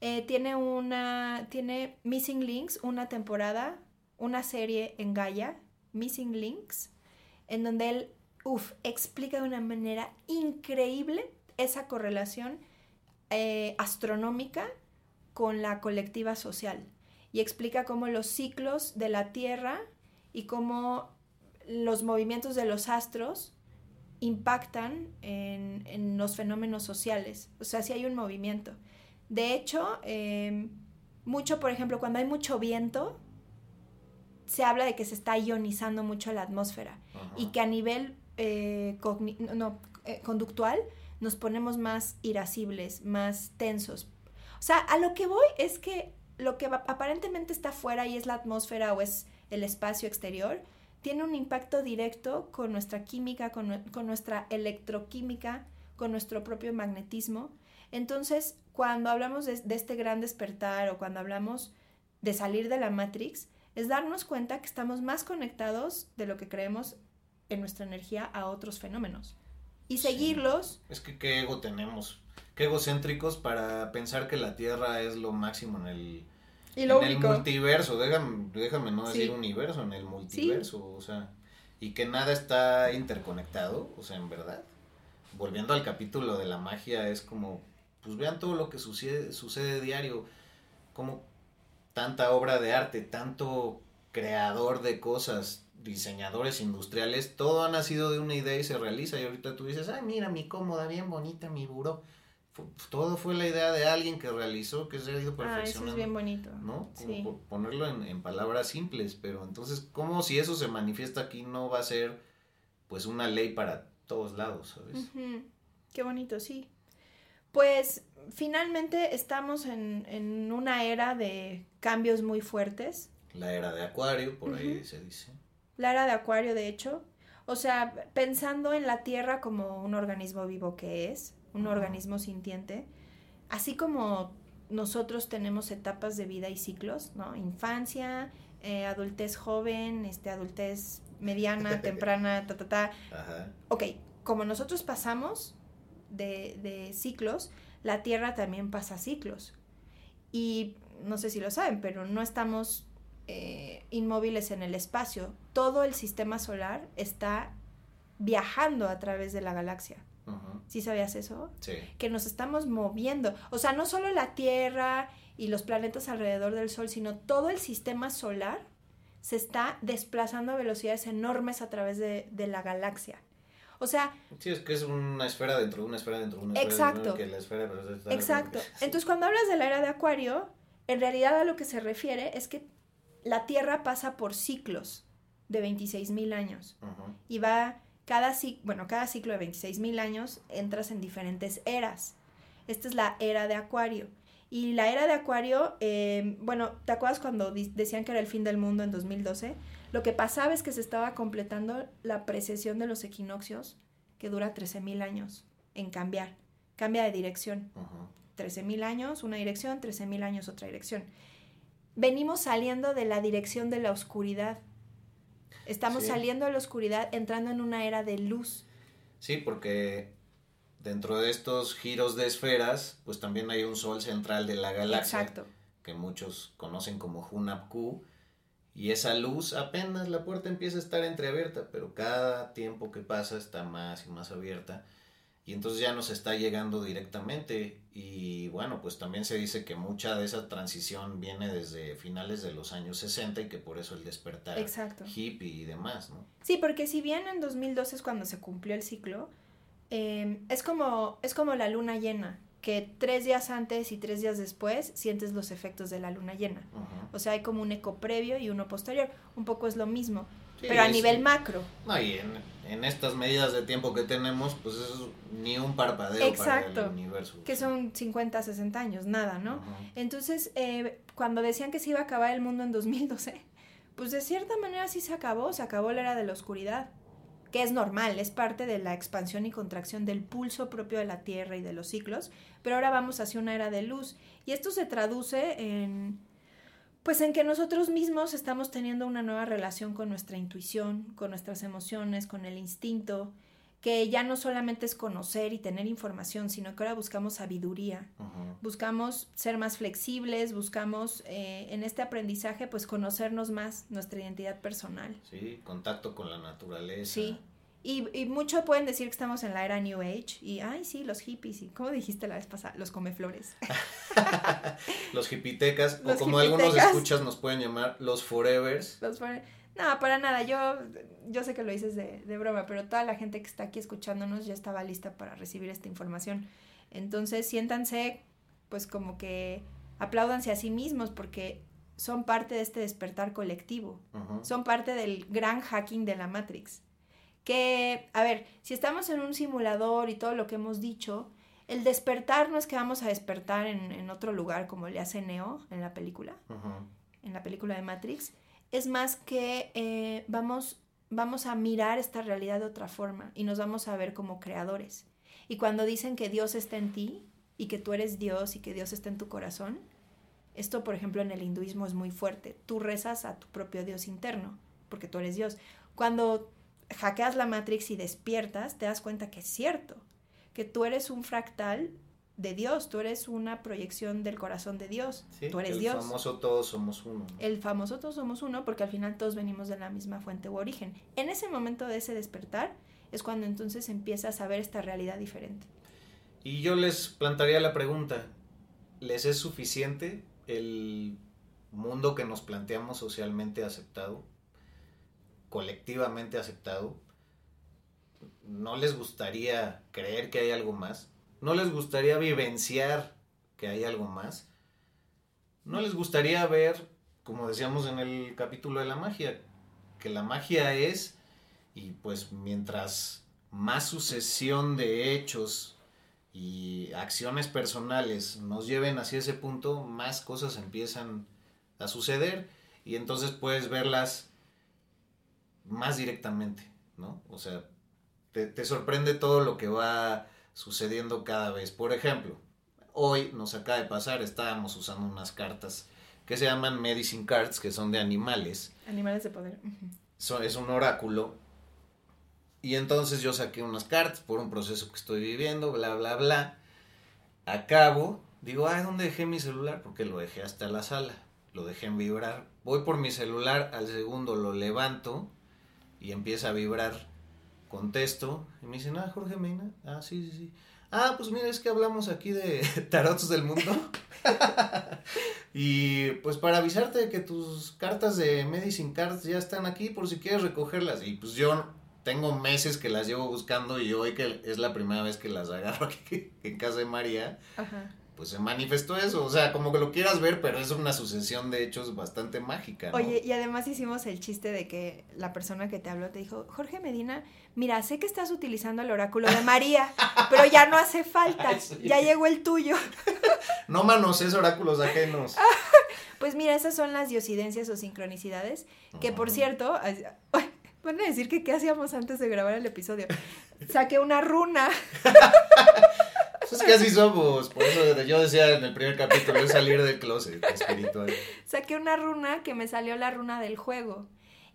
Eh, tiene una, tiene Missing Links, una temporada, una serie en Gaia, Missing Links, en donde él, uff, explica de una manera increíble esa correlación eh, astronómica con la colectiva social y explica cómo los ciclos de la Tierra y cómo los movimientos de los astros impactan en, en los fenómenos sociales. O sea, si hay un movimiento. De hecho, eh, mucho, por ejemplo, cuando hay mucho viento, se habla de que se está ionizando mucho la atmósfera Ajá. y que a nivel eh, eh, conductual nos ponemos más irascibles, más tensos. O sea, a lo que voy es que lo que aparentemente está afuera y es la atmósfera o es el espacio exterior, tiene un impacto directo con nuestra química, con, con nuestra electroquímica, con nuestro propio magnetismo. Entonces, cuando hablamos de, de este gran despertar o cuando hablamos de salir de la Matrix, es darnos cuenta que estamos más conectados de lo que creemos en nuestra energía a otros fenómenos. Y Sí. seguirlos, Es que qué ego tenemos, qué egocéntricos para pensar que la Tierra es lo máximo en el, y lo en el multiverso, déjame, déjame no Sí. decir universo, en el multiverso, o sea, y que nada está interconectado, o sea, en verdad. Volviendo al capítulo de la magia, es como, pues vean todo lo que sucede, sucede diario, como tanta obra de arte, tanto creador de cosas, diseñadores industriales, todo ha nacido de una idea y se realiza. Y ahorita tú dices, ay, mira mi cómoda, bien bonita, mi buró. Fu- todo fue la idea de alguien que realizó, que se ha ido Ah, eso perfeccionando. es bien bonito. ¿no? Como Sí. por ponerlo en, en palabras simples, pero entonces, ¿cómo si eso se manifiesta aquí no va a ser pues una ley para todos lados, ¿sabes? Qué bonito, sí. Pues finalmente estamos en, en una era de cambios muy fuertes. La era de Acuario, por ahí se dice. La era de Acuario, de hecho. O sea, pensando en la Tierra como un organismo vivo que es, un organismo sintiente, así como nosotros tenemos etapas de vida y ciclos, ¿no? Infancia, eh, adultez joven, este, adultez mediana, *laughs* temprana, ta, ta, ta. Ajá. Ok, como nosotros pasamos de, de ciclos, la Tierra también pasa ciclos. Y no sé si lo saben, pero no estamos eh, inmóviles en el espacio. Todo el sistema solar está viajando a través de la galaxia. ¿Sí sabías eso? Sí. Que nos estamos moviendo. O sea, no solo la Tierra y los planetas alrededor del Sol, sino todo el sistema solar se está desplazando a velocidades enormes a través de, de la galaxia. O sea, Sí, es que es una esfera dentro de una esfera dentro de una esfera. Exacto. esfera, pero está- Exacto. *laughs* Entonces, cuando hablas de la era de Acuario, en realidad a lo que se refiere es que la Tierra pasa por ciclos de 26.000 años y va cada ciclo, bueno, cada ciclo de 26.000 años entras en diferentes eras. Esta es la era de Acuario. Y la era de Acuario, eh, bueno, ¿te acuerdas cuando decían que era el fin del mundo en 2012? Lo que pasaba es que se estaba completando la precesión de los equinoccios, que dura 13.000 años en cambiar. Cambia de dirección. Ujú. 13.000 años una dirección, 13.000 años otra dirección. Venimos saliendo de la dirección de la oscuridad. Estamos Sí. saliendo de la oscuridad, entrando en una era de luz. Sí, porque dentro de estos giros de esferas, pues también hay un sol central de la galaxia. Exacto. Que muchos conocen como Hunapku. Y esa luz apenas la puerta empieza a estar entreabierta, pero cada tiempo que pasa está más y más abierta. Y entonces ya nos está llegando directamente. Y bueno, pues también se dice que mucha de esa transición viene desde finales de los años 60 y que por eso el despertar Exacto. hippie y demás, ¿no? Sí, porque si bien en 2012 es cuando se cumplió el ciclo, eh, es, como, es como la luna llena, que tres días antes y tres días después sientes los efectos de la luna llena. O sea, hay como un eco previo y uno posterior. Un poco es lo mismo, Sí, pero a es- nivel macro. No, y en, en estas medidas de tiempo que tenemos, pues es ni un parpadeo Exacto. para el universo. que son 50, 60 años, nada, ¿no? Entonces, eh, cuando decían que se iba a acabar el mundo en 2012, pues de cierta manera sí se acabó, se acabó la era de la oscuridad, que es normal, es parte de la expansión y contracción del pulso propio de la Tierra y de los ciclos, pero ahora vamos hacia una era de luz. Y esto se traduce en, pues en que nosotros mismos estamos teniendo una nueva relación con nuestra intuición, con nuestras emociones, con el instinto, que ya no solamente es conocer y tener información, sino que ahora buscamos sabiduría, buscamos ser más flexibles, buscamos eh, en este aprendizaje pues conocernos más nuestra identidad personal. Sí, contacto con la naturaleza. Sí. Y, y mucho pueden decir que estamos en la era New Age y, ay, sí, los hippies y, ¿cómo dijiste la vez pasada? Los comeflores. *laughs* Los hipitecas, Los o como algunos escuchas nos pueden llamar los forevers. Los No, para nada, yo, yo sé que lo dices de, de broma, pero toda la gente que está aquí escuchándonos ya estaba lista para recibir esta información. Entonces, siéntanse, pues como que apláudanse a sí mismos porque son parte de este despertar colectivo. Son parte del gran hacking de la Matrix. Que, a ver, si estamos en un simulador y todo lo que hemos dicho, el despertar no es que vamos a despertar en, en otro lugar como le hace Neo en la película, en la película de Matrix, es más que eh, vamos, vamos a mirar esta realidad de otra forma y nos vamos a ver como creadores. Y cuando dicen que Dios está en ti y que tú eres Dios y que Dios está en tu corazón, esto, por ejemplo, en el hinduismo es muy fuerte. Tú rezas a tu propio Dios interno, porque tú eres Dios. Cuando hackeas la Matrix y despiertas, te das cuenta que es cierto, que tú eres un fractal de Dios, tú eres una proyección del corazón de Dios, Sí, tú eres el Dios. famoso todos somos uno. El famoso todos somos uno porque al final todos venimos de la misma fuente u origen. En ese momento de ese despertar es cuando entonces empiezas a ver esta realidad diferente. Y yo les plantearía la pregunta, ¿les es suficiente el mundo que nos planteamos socialmente aceptado? Colectivamente aceptado, ¿no les gustaría creer que hay algo más? ¿No les gustaría vivenciar que hay algo más? ¿No les gustaría ver, como decíamos en el capítulo de la magia, que la magia es Y pues mientras más sucesión de hechos y acciones personales nos lleven hacia ese punto, más cosas empiezan a suceder y entonces puedes verlas más directamente, ¿no? O sea, te, te sorprende todo lo que va sucediendo cada vez. Por ejemplo, hoy nos acaba de pasar, estábamos usando unas cartas que se llaman medicine cards, que son de animales. Animales de poder. So- es un oráculo. Y entonces yo saqué unas cartas por un proceso que estoy viviendo, bla, bla, bla. Acabo, digo, ay, ¿dónde dejé mi celular? Porque lo dejé hasta la sala. Lo dejé en vibrar. Voy por mi celular, al segundo lo levanto y empieza a vibrar. Contesto y me dicen, ah, Jorge Mena. Ah, sí, sí, sí. Ah, pues mira, es que hablamos aquí de *laughs* tarots del mundo. *laughs* y pues para avisarte de que tus cartas de Medicine Cards ya están aquí por si quieres recogerlas. Y pues yo tengo meses que las llevo buscando y hoy que es la primera vez que las agarro aquí *laughs* en casa de María, Ajá. Pues se manifestó eso. O sea, como que lo quieras ver, pero es una sucesión de hechos bastante mágica. ¿no? Oye, y además hicimos el chiste de que la persona que te habló te dijo, Jorge Medina, mira, sé que estás utilizando el oráculo de María, pero ya no hace falta, *laughs* ya llegó el tuyo. *laughs* No manosees oráculos ajenos. *laughs* Pues mira, esas son las diosidencias o sincronicidades, que por cierto, van a decir que qué hacíamos antes de grabar el episodio. Saqué una runa. Pues así somos. Por eso yo decía en el primer capítulo, es salir del closet espiritual. saqué una runa que me salió la runa del juego.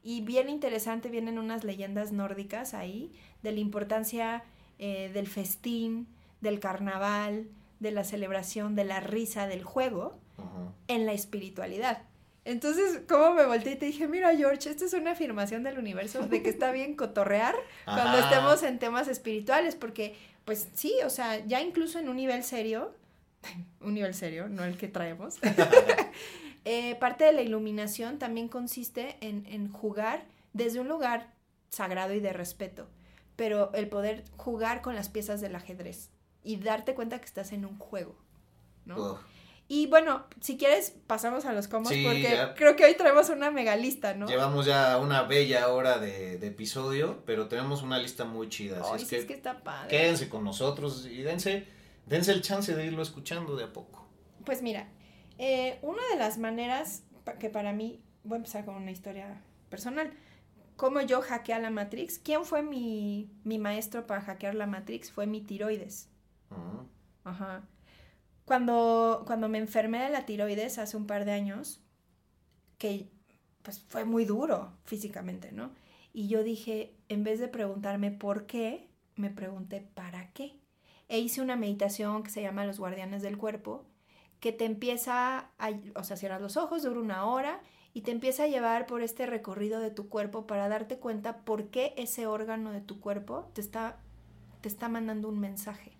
Y bien interesante, vienen unas leyendas nórdicas ahí, de la importancia eh, del festín, del carnaval, de la celebración, de la risa, del juego, en la espiritualidad. Entonces, ¿cómo me volteé y te dije, mira George, esta es una afirmación del universo de que está bien cotorrear cuando Ajá. estemos en temas espirituales, porque, pues sí, o sea, ya incluso en un nivel serio, *laughs* un nivel serio, no el que traemos, *laughs* eh, parte de la iluminación también consiste en, en jugar desde un lugar sagrado y de respeto, pero el poder jugar con las piezas del ajedrez y darte cuenta que estás en un juego, ¿no? Uf. Y bueno, si quieres, pasamos a los comos Sí, porque ya. creo que hoy traemos una mega lista, ¿no? Llevamos ya una bella hora de, de episodio, pero tenemos una lista muy chida. Así Ay, es que, es que está padre. quédense con nosotros y dense, dense el chance de irlo escuchando de a poco. Pues mira, eh, una de las maneras que para mí, voy a empezar con una historia personal. Cómo yo hackeé a la Matrix. ¿Quién fue mi, mi maestro para hackear la Matrix? Fue mi tiroides. Ajá. Cuando, cuando me enfermé de la tiroides hace un par de años, que pues fue muy duro físicamente, ¿no? Y yo dije, en vez de preguntarme por qué, me pregunté para qué. E hice una meditación que se llama Los Guardianes del Cuerpo, que te empieza a, o sea, cierras los ojos, dura una hora y te empieza a llevar por este recorrido de tu cuerpo para darte cuenta por qué ese órgano de tu cuerpo te está, te está mandando un mensaje.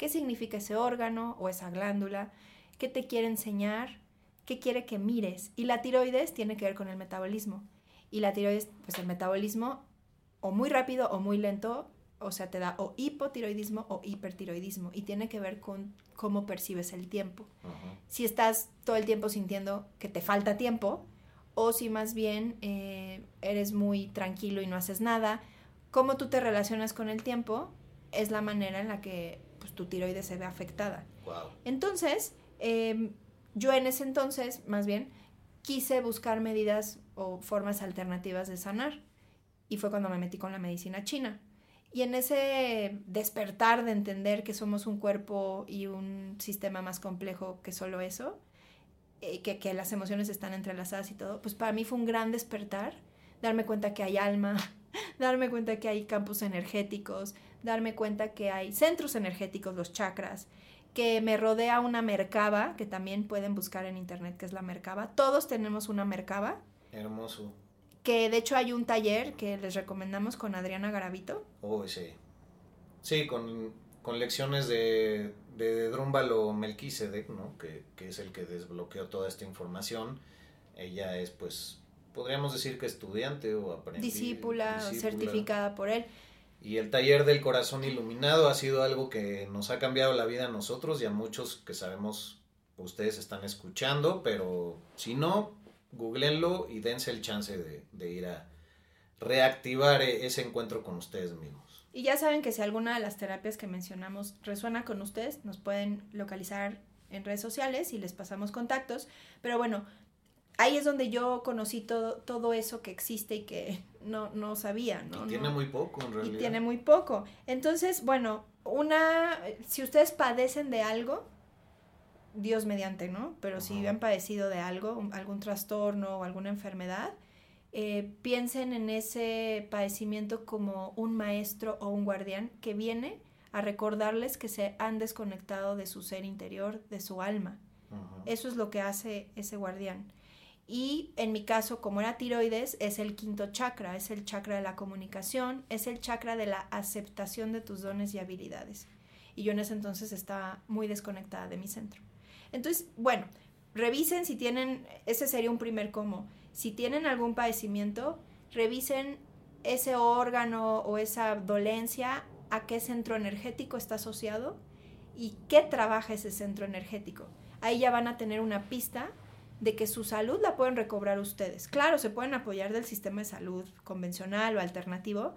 ¿Qué significa ese órgano o esa glándula? ¿Qué te quiere enseñar? ¿Qué quiere que mires? Y la tiroides tiene que ver con el metabolismo. Y la tiroides, pues el metabolismo o muy rápido o muy lento, o sea, te da o hipotiroidismo o hipertiroidismo y tiene que ver con cómo percibes el tiempo. Ujú. Si estás todo el tiempo sintiendo que te falta tiempo o si más bien eh, eres muy tranquilo y no haces nada, cómo tú te relacionas con el tiempo es la manera en la que tu tiroides se ve afectada. Wow. Entonces, eh, yo en ese entonces, más bien, quise buscar medidas o formas alternativas de sanar. Y fue cuando me metí con la medicina china. Y en ese despertar de entender que somos un cuerpo y un sistema más complejo que solo eso, eh, que, que las emociones están entrelazadas y todo, pues para mí fue un gran despertar, darme cuenta que hay alma, *laughs* darme cuenta que hay campos energéticos, darme cuenta que hay centros energéticos, los chakras, que me rodea una merkaba, que también pueden buscar en internet, que es la merkaba. Todos tenemos una merkaba, Hermoso. que de hecho hay un taller que les recomendamos con Adriana Garavito. Oh, sí. Sí, con, con lecciones de, de Drúmbalo Melquisedec, ¿no? Que, que es el que desbloqueó toda esta información. Ella es, pues, podríamos decir que estudiante o aprendiz. discípula, discípula. certificada por él. Y el taller del corazón iluminado ha sido algo que nos ha cambiado la vida a nosotros y a muchos que sabemos ustedes están escuchando, pero si no, googleenlo y dense el chance de, de ir a reactivar e- ese encuentro con ustedes mismos. Y ya saben que si alguna de las terapias que mencionamos resuena con ustedes, nos pueden localizar en redes sociales y les pasamos contactos. Pero bueno, ahí es donde yo conocí todo, todo eso que existe y que no, no sabía, ¿no? Y tiene No- muy poco en y realidad. tiene muy poco. Entonces, bueno, una, si ustedes padecen de algo, Dios mediante, ¿no? Pero si han padecido de algo, algún trastorno o alguna enfermedad, eh, piensen en ese padecimiento como un maestro o un guardián que viene a recordarles que se han desconectado de su ser interior, de su alma. Eso es lo que hace ese guardián. Y en mi caso, como era tiroides, es el quinto chakra, es el chakra de la comunicación, es el chakra de la aceptación de tus dones y habilidades. Y yo en ese entonces estaba muy desconectada de mi centro. Entonces, bueno, revisen si tienen, ese sería un primer como, si tienen algún padecimiento, revisen ese órgano o esa dolencia, a qué centro energético está asociado y qué trabaja ese centro energético. Ahí ya van a tener una pista de que su salud la pueden recobrar ustedes. Claro, se pueden apoyar del sistema de salud convencional o alternativo,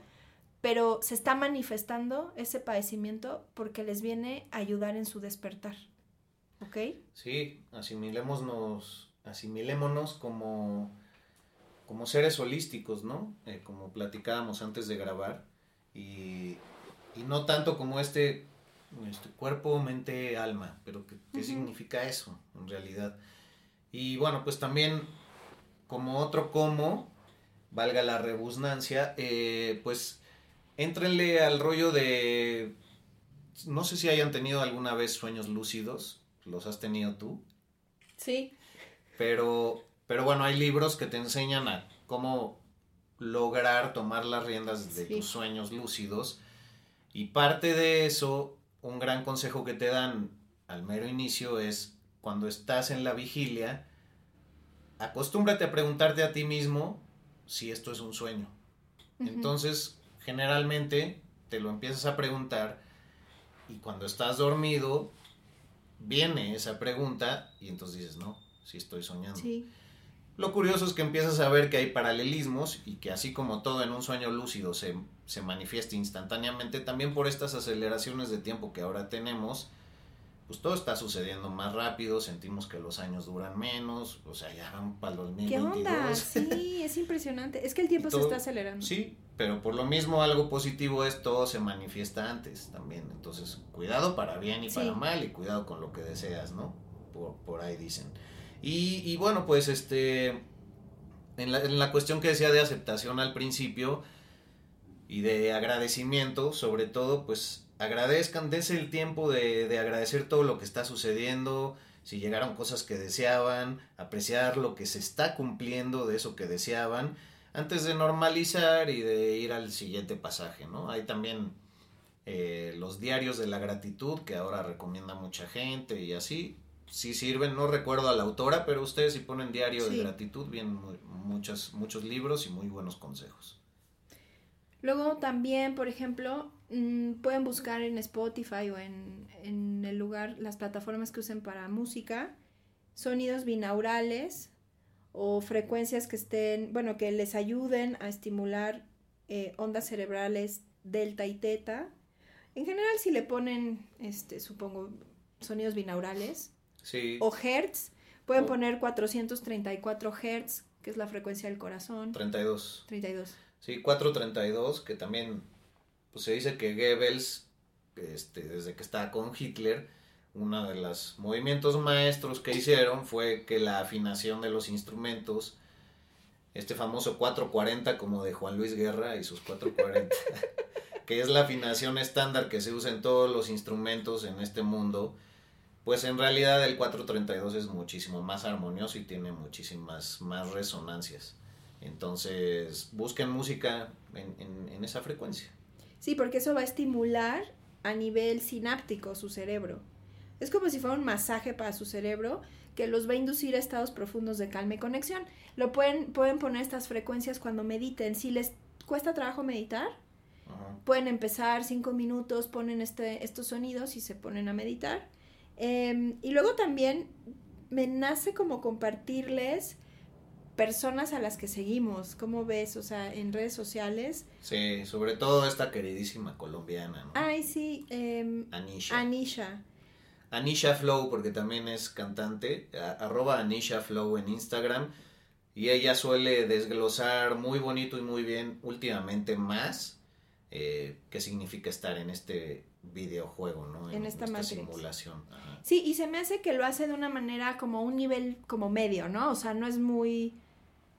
pero se está manifestando ese padecimiento porque les viene a ayudar en su despertar. ¿Ok? Sí, asimilémonos, asimilémonos como, como seres holísticos, ¿no? Eh, como platicábamos antes de grabar. Y, y no tanto como este, este cuerpo, mente, alma. Pero ¿qué, qué significa eso en realidad? Y bueno, pues también como otro como, valga la rebusnancia, eh, pues éntrenle al rollo de... No sé si hayan tenido alguna vez sueños lúcidos, los has tenido tú, Sí. pero, pero bueno, hay libros que te enseñan a cómo lograr tomar las riendas de Sí. tus sueños lúcidos y parte de eso, un gran consejo que te dan al mero inicio es cuando estás en la vigilia, acostúmbrate a preguntarte a ti mismo si esto es un sueño. Entonces, generalmente te lo empiezas a preguntar y cuando estás dormido viene esa pregunta y entonces dices, no, sí estoy soñando. Sí. Lo curioso es que empiezas a ver que hay paralelismos y que así como todo en un sueño lúcido se, se manifiesta instantáneamente, también por estas aceleraciones de tiempo que ahora tenemos, pues todo está sucediendo más rápido, sentimos que los años duran menos, o sea, ya van para el ¿Qué 2022. onda? Sí, es impresionante. Es que el *laughs* tiempo se está acelerando. Sí, pero por lo mismo algo positivo es todo se manifiesta antes también. Entonces, cuidado para bien y Sí. para mal y cuidado con lo que deseas, ¿no? Por, por ahí dicen. Y, y bueno, pues este, en la, en la cuestión que decía de aceptación al principio y de agradecimiento, sobre todo, pues agradezcan, dense el tiempo de, de agradecer todo lo que está sucediendo, si llegaron cosas que deseaban, apreciar lo que se está cumpliendo de eso que deseaban, antes de normalizar y de ir al siguiente pasaje, ¿no? Hay también eh, los diarios de la gratitud que ahora recomienda mucha gente y así. Sí sirven, no recuerdo a la autora, pero ustedes si ponen diario Sí. de gratitud, vienen muchas, muchos libros y muy buenos consejos. Luego también, por ejemplo, mm, pueden buscar en Spotify o en, en el lugar, las plataformas que usen para música, sonidos binaurales o frecuencias que estén, bueno, que les ayuden a estimular eh, ondas cerebrales delta y teta. En general, si le ponen, este, supongo, sonidos binaurales Sí, o hertz, pueden O- poner 434 hertz, que es la frecuencia del corazón. 32. 32. Sí, 432, que también pues se dice que Goebbels, este, desde que estaba con Hitler, uno de los movimientos maestros que hicieron fue que la afinación de los instrumentos, este famoso 440 como de Juan Luis Guerra y sus 440, *laughs* que es la afinación estándar que se usa en todos los instrumentos en este mundo, pues en realidad el 432 es muchísimo más armonioso y tiene muchísimas más resonancias. Entonces, busquen música en, en- en esa frecuencia. Sí, porque eso va a estimular a nivel sináptico su cerebro. Es como si fuera un masaje para su cerebro que los va a inducir a estados profundos de calma y conexión. Lo pueden, pueden poner estas frecuencias cuando mediten. Si les cuesta trabajo meditar, Ajá. pueden empezar cinco minutos, ponen este, estos sonidos y se ponen a meditar. Em, y luego también me nace como compartirles personas a las que seguimos. ¿Cómo ves? O sea, en redes sociales. Sí, sobre todo esta queridísima colombiana, ¿no? Ay, sí. em, Anisha. Anisha. Anisha Flow, porque también es cantante, arroba Anisha Flow en Instagram. Y ella suele desglosar muy bonito y muy bien últimamente más eh, qué significa estar en este videojuego, ¿no? En esta Matrix. simulación. Ajá. Sí, y se me hace que lo hace de una manera como un nivel como medio, ¿no? O sea, no es muy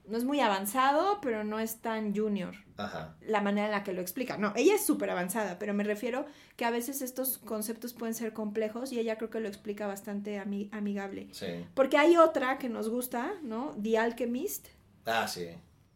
no es muy avanzado, pero no es tan junior Ajá. la manera en la que lo explica. No, ella es súper avanzada, pero me refiero que a veces estos conceptos pueden ser complejos y ella creo que lo explica bastante ami- amigable. Sí. Porque hay otra que nos gusta, ¿no? The Alchemist. Ah, sí.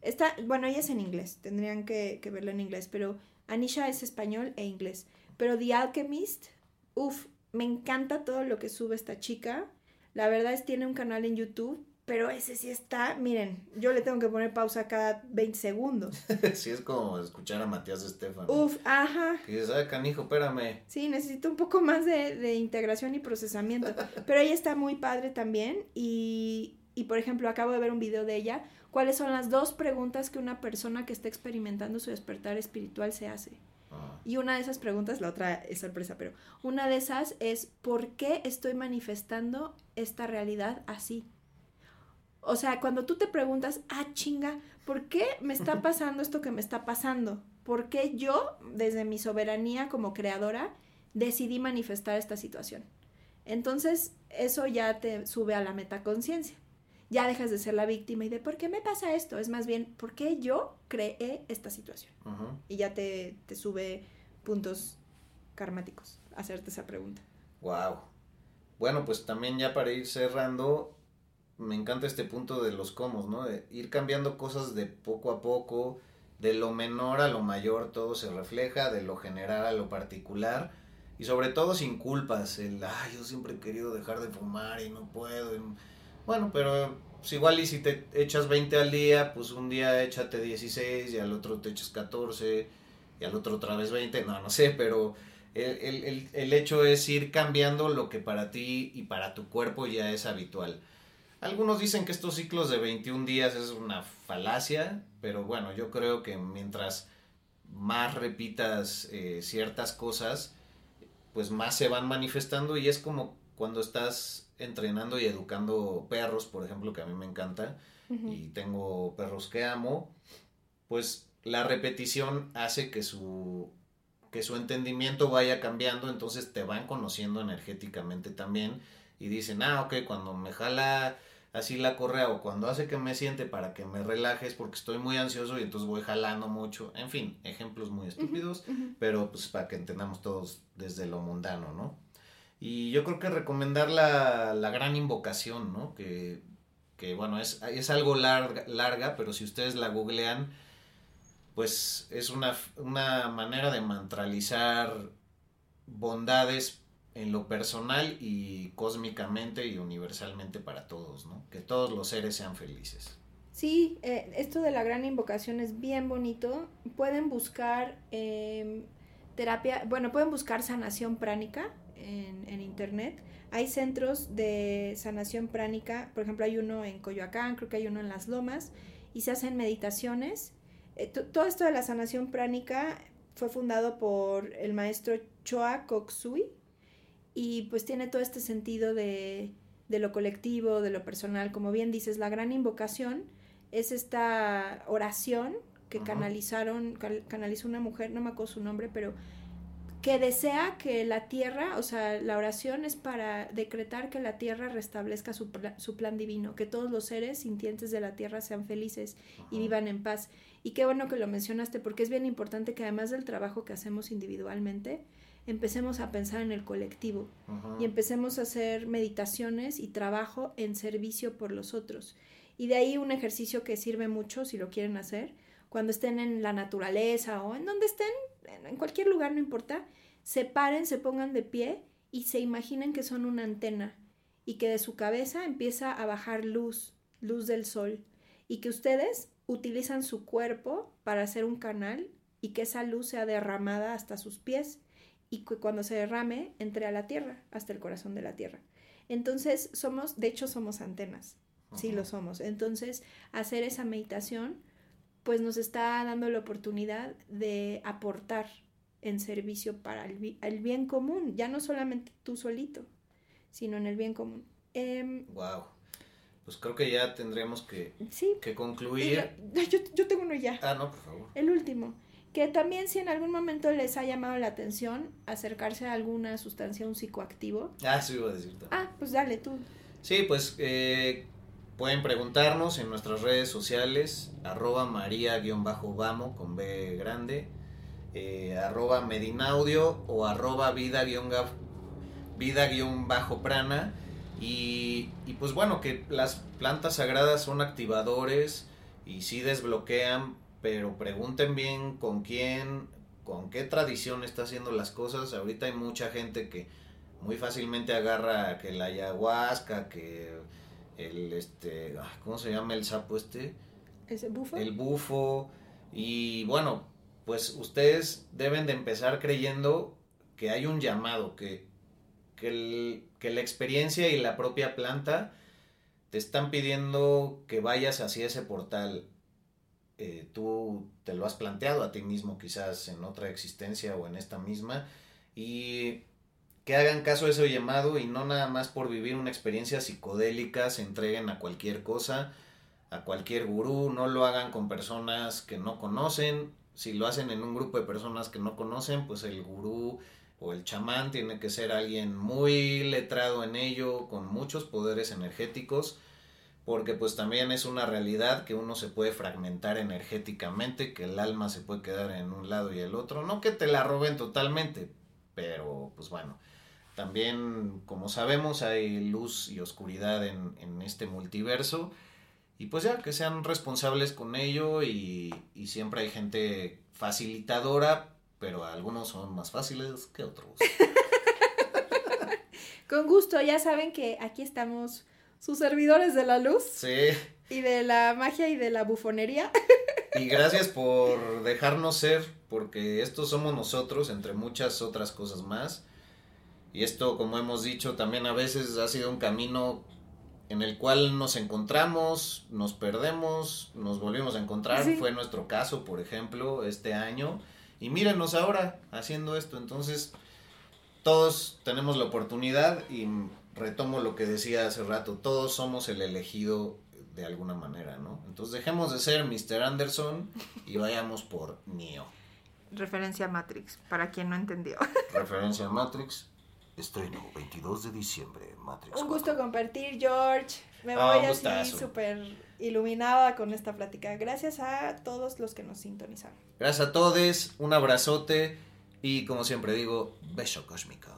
Esta, bueno, ella es en inglés, tendrían que, que verlo en inglés, pero Anisha es español e inglés. Pero The Alchemist, uff, me encanta todo lo que sube esta chica. La verdad es tiene un canal en YouTube, pero ese sí está, miren, yo le tengo que poner pausa cada 20 segundos. *laughs* sí, es como escuchar a Matías Estefano. Uff, ajá. Que dices, canijo, espérame. Sí, necesito un poco más de, de integración y procesamiento. *laughs* Pero ella está muy padre también. Y, y, por ejemplo, acabo de ver un video de ella. ¿Cuáles son las dos preguntas que una persona que está experimentando su despertar espiritual se hace? Ah, Y una de esas preguntas, la otra es sorpresa, pero una de esas es ¿por qué estoy manifestando esta realidad así? O sea, cuando tú te preguntas, ah, chinga, ¿por qué me está pasando esto que me está pasando? ¿Por qué yo, desde mi soberanía como creadora, decidí manifestar esta situación? Entonces, eso ya te sube a la metaconciencia. Ya dejas de ser la víctima y de ¿por qué me pasa esto? Es más bien, ¿por qué yo creé esta situación? y ya te, te sube puntos karmáticos hacerte esa pregunta. Wow. Bueno, pues también ya para ir cerrando, me encanta este punto de los comos, ¿no? Ir cambiando cosas de poco a poco, de lo menor a lo mayor, todo se refleja, de lo general a lo particular, y sobre todo sin culpas, el, ay, yo siempre he querido dejar de fumar y no puedo. Bueno, pero pues igual y si te echas 20 al día, pues un día échate 16 y al otro te echas 14 y al otro otra vez 20, no, no sé, pero el, el- el- el hecho es ir cambiando lo que para ti y para tu cuerpo ya es habitual. Algunos dicen que estos ciclos de 21 días es una falacia, pero bueno, yo creo que mientras más repitas eh, ciertas cosas, pues más se van manifestando y es como cuando estás entrenando y educando perros, por ejemplo, que a mí me encanta, y tengo perros que amo, pues la repetición hace que su que su entendimiento vaya cambiando, entonces te van conociendo energéticamente también y dicen, ah, ok, cuando me jala así la correa o cuando hace que me siente para que me relajes porque estoy muy ansioso y entonces voy jalando mucho, en fin, ejemplos muy estúpidos, pero pues para que entendamos todos desde lo mundano, ¿no? Y yo creo que recomendar la, la gran invocación, ¿no? Que, que bueno, es, es algo larga, larga, pero si ustedes la googlean, pues es una, una manera de mantralizar bondades en lo personal y cósmicamente y universalmente para todos, ¿no? Que todos los seres sean felices. Sí, eh, esto de la gran invocación es bien bonito. Pueden buscar eh, terapia, bueno, pueden buscar sanación pránica en, internet. Hay centros de sanación pránica, por ejemplo, hay uno en Coyoacán, creo que hay uno en Las Lomas, y se hacen meditaciones. Eh, to- todo esto de la sanación pránica fue fundado por el maestro Choa Koksui y pues tiene todo este sentido de, de lo colectivo, de lo personal. Como bien dices, la gran invocación es esta oración que Ajá. canalizaron, canalizó una mujer, no me acuerdo su nombre, pero que desea que la tierra, o sea, la oración es para decretar que la tierra restablezca su, su plan divino, que todos los seres sintientes de la tierra sean felices y vivan en paz. Y qué bueno que lo mencionaste, porque es bien importante que además del trabajo que hacemos individualmente, empecemos a pensar en el colectivo Ajá. y empecemos a hacer meditaciones y trabajo en servicio por los otros. Y de ahí un ejercicio que sirve mucho si lo quieren hacer, cuando estén en la naturaleza o en donde estén, en- en cualquier lugar, no importa, se paren, se pongan de pie y se imaginen que son una antena y que de su cabeza empieza a bajar luz, luz del sol, y que ustedes utilizan su cuerpo para hacer un canal y que esa luz sea derramada hasta sus pies y que cuando se derrame entre a la tierra, hasta el corazón de la tierra. Entonces somos, de hecho somos antenas. sí lo somos. Entonces, hacer esa meditación, pues nos está dando la oportunidad de aportar en servicio para el, bien común, ya no solamente tú solito, sino en el bien común. wow. Em, pues creo que ya tendríamos que, que concluir. Yo, yo tengo uno ya. Ah, no, por favor. El último que también si en algún momento les ha llamado la atención acercarse a alguna sustancia, un psicoactivo. Ah, sí iba a decir. Ah, pues dale tú. Sí, pues eh, pueden preguntarnos en nuestras redes sociales, arroba maría-vamo con B grande, eh, arroba medinaudio o arroba vida-prana. Y, y pues bueno, que las plantas sagradas son activadores y sí desbloquean pero pregunten bien con quién, con qué tradición está haciendo las cosas. Ahorita hay mucha gente que muy fácilmente agarra que la ayahuasca, que el este, ¿cómo se llama el sapo este? ¿Ese bufo? El bufo. Y bueno, pues ustedes deben de empezar creyendo que hay un llamado, que, que, que la experiencia y la propia planta te están pidiendo que vayas hacia ese portal eh, tú te lo has planteado a ti mismo quizás en otra existencia o en esta misma y que hagan caso a ese llamado y no nada más por vivir una experiencia psicodélica se entreguen a cualquier cosa, a cualquier gurú, no lo hagan con personas que no conocen, si lo hacen en un grupo de personas que no conocen, pues el gurú o el chamán tiene que ser alguien muy letrado en ello, con muchos poderes energéticos porque pues también es una realidad que uno se puede fragmentar energéticamente, que el alma se puede quedar en un lado y el otro, no que te la roben totalmente, pero pues bueno, también como sabemos hay luz y oscuridad en, este multiverso y pues ya que sean responsables con ello y, siempre hay gente facilitadora, pero algunos son más fáciles que otros. *laughs* con gusto, ya saben que aquí estamos sus servidores de la luz. Sí. Y de la magia y de la bufonería. Y gracias por dejarnos ser, porque estos somos nosotros, entre muchas otras cosas más. Y esto, como hemos dicho, también a veces ha sido un camino en el cual nos encontramos, nos perdemos, nos volvimos a encontrar. Fue nuestro caso, por ejemplo, este año. Y mírenos ahora haciendo esto. Entonces, todos tenemos la oportunidad y retomo lo que decía hace rato, todos somos el elegido de alguna manera, ¿no? Entonces dejemos de ser Mr. Anderson y vayamos por Neo. Referencia a Matrix, para quien no entendió. *laughs* Referencia a Matrix. Estreno 22 de diciembre, Matrix. Un gusto compartir, George. Me ah, voy así súper iluminada con esta plática. Gracias a todos los que nos sintonizaron. Gracias a todos, un abrazote y como siempre digo, beso cósmico.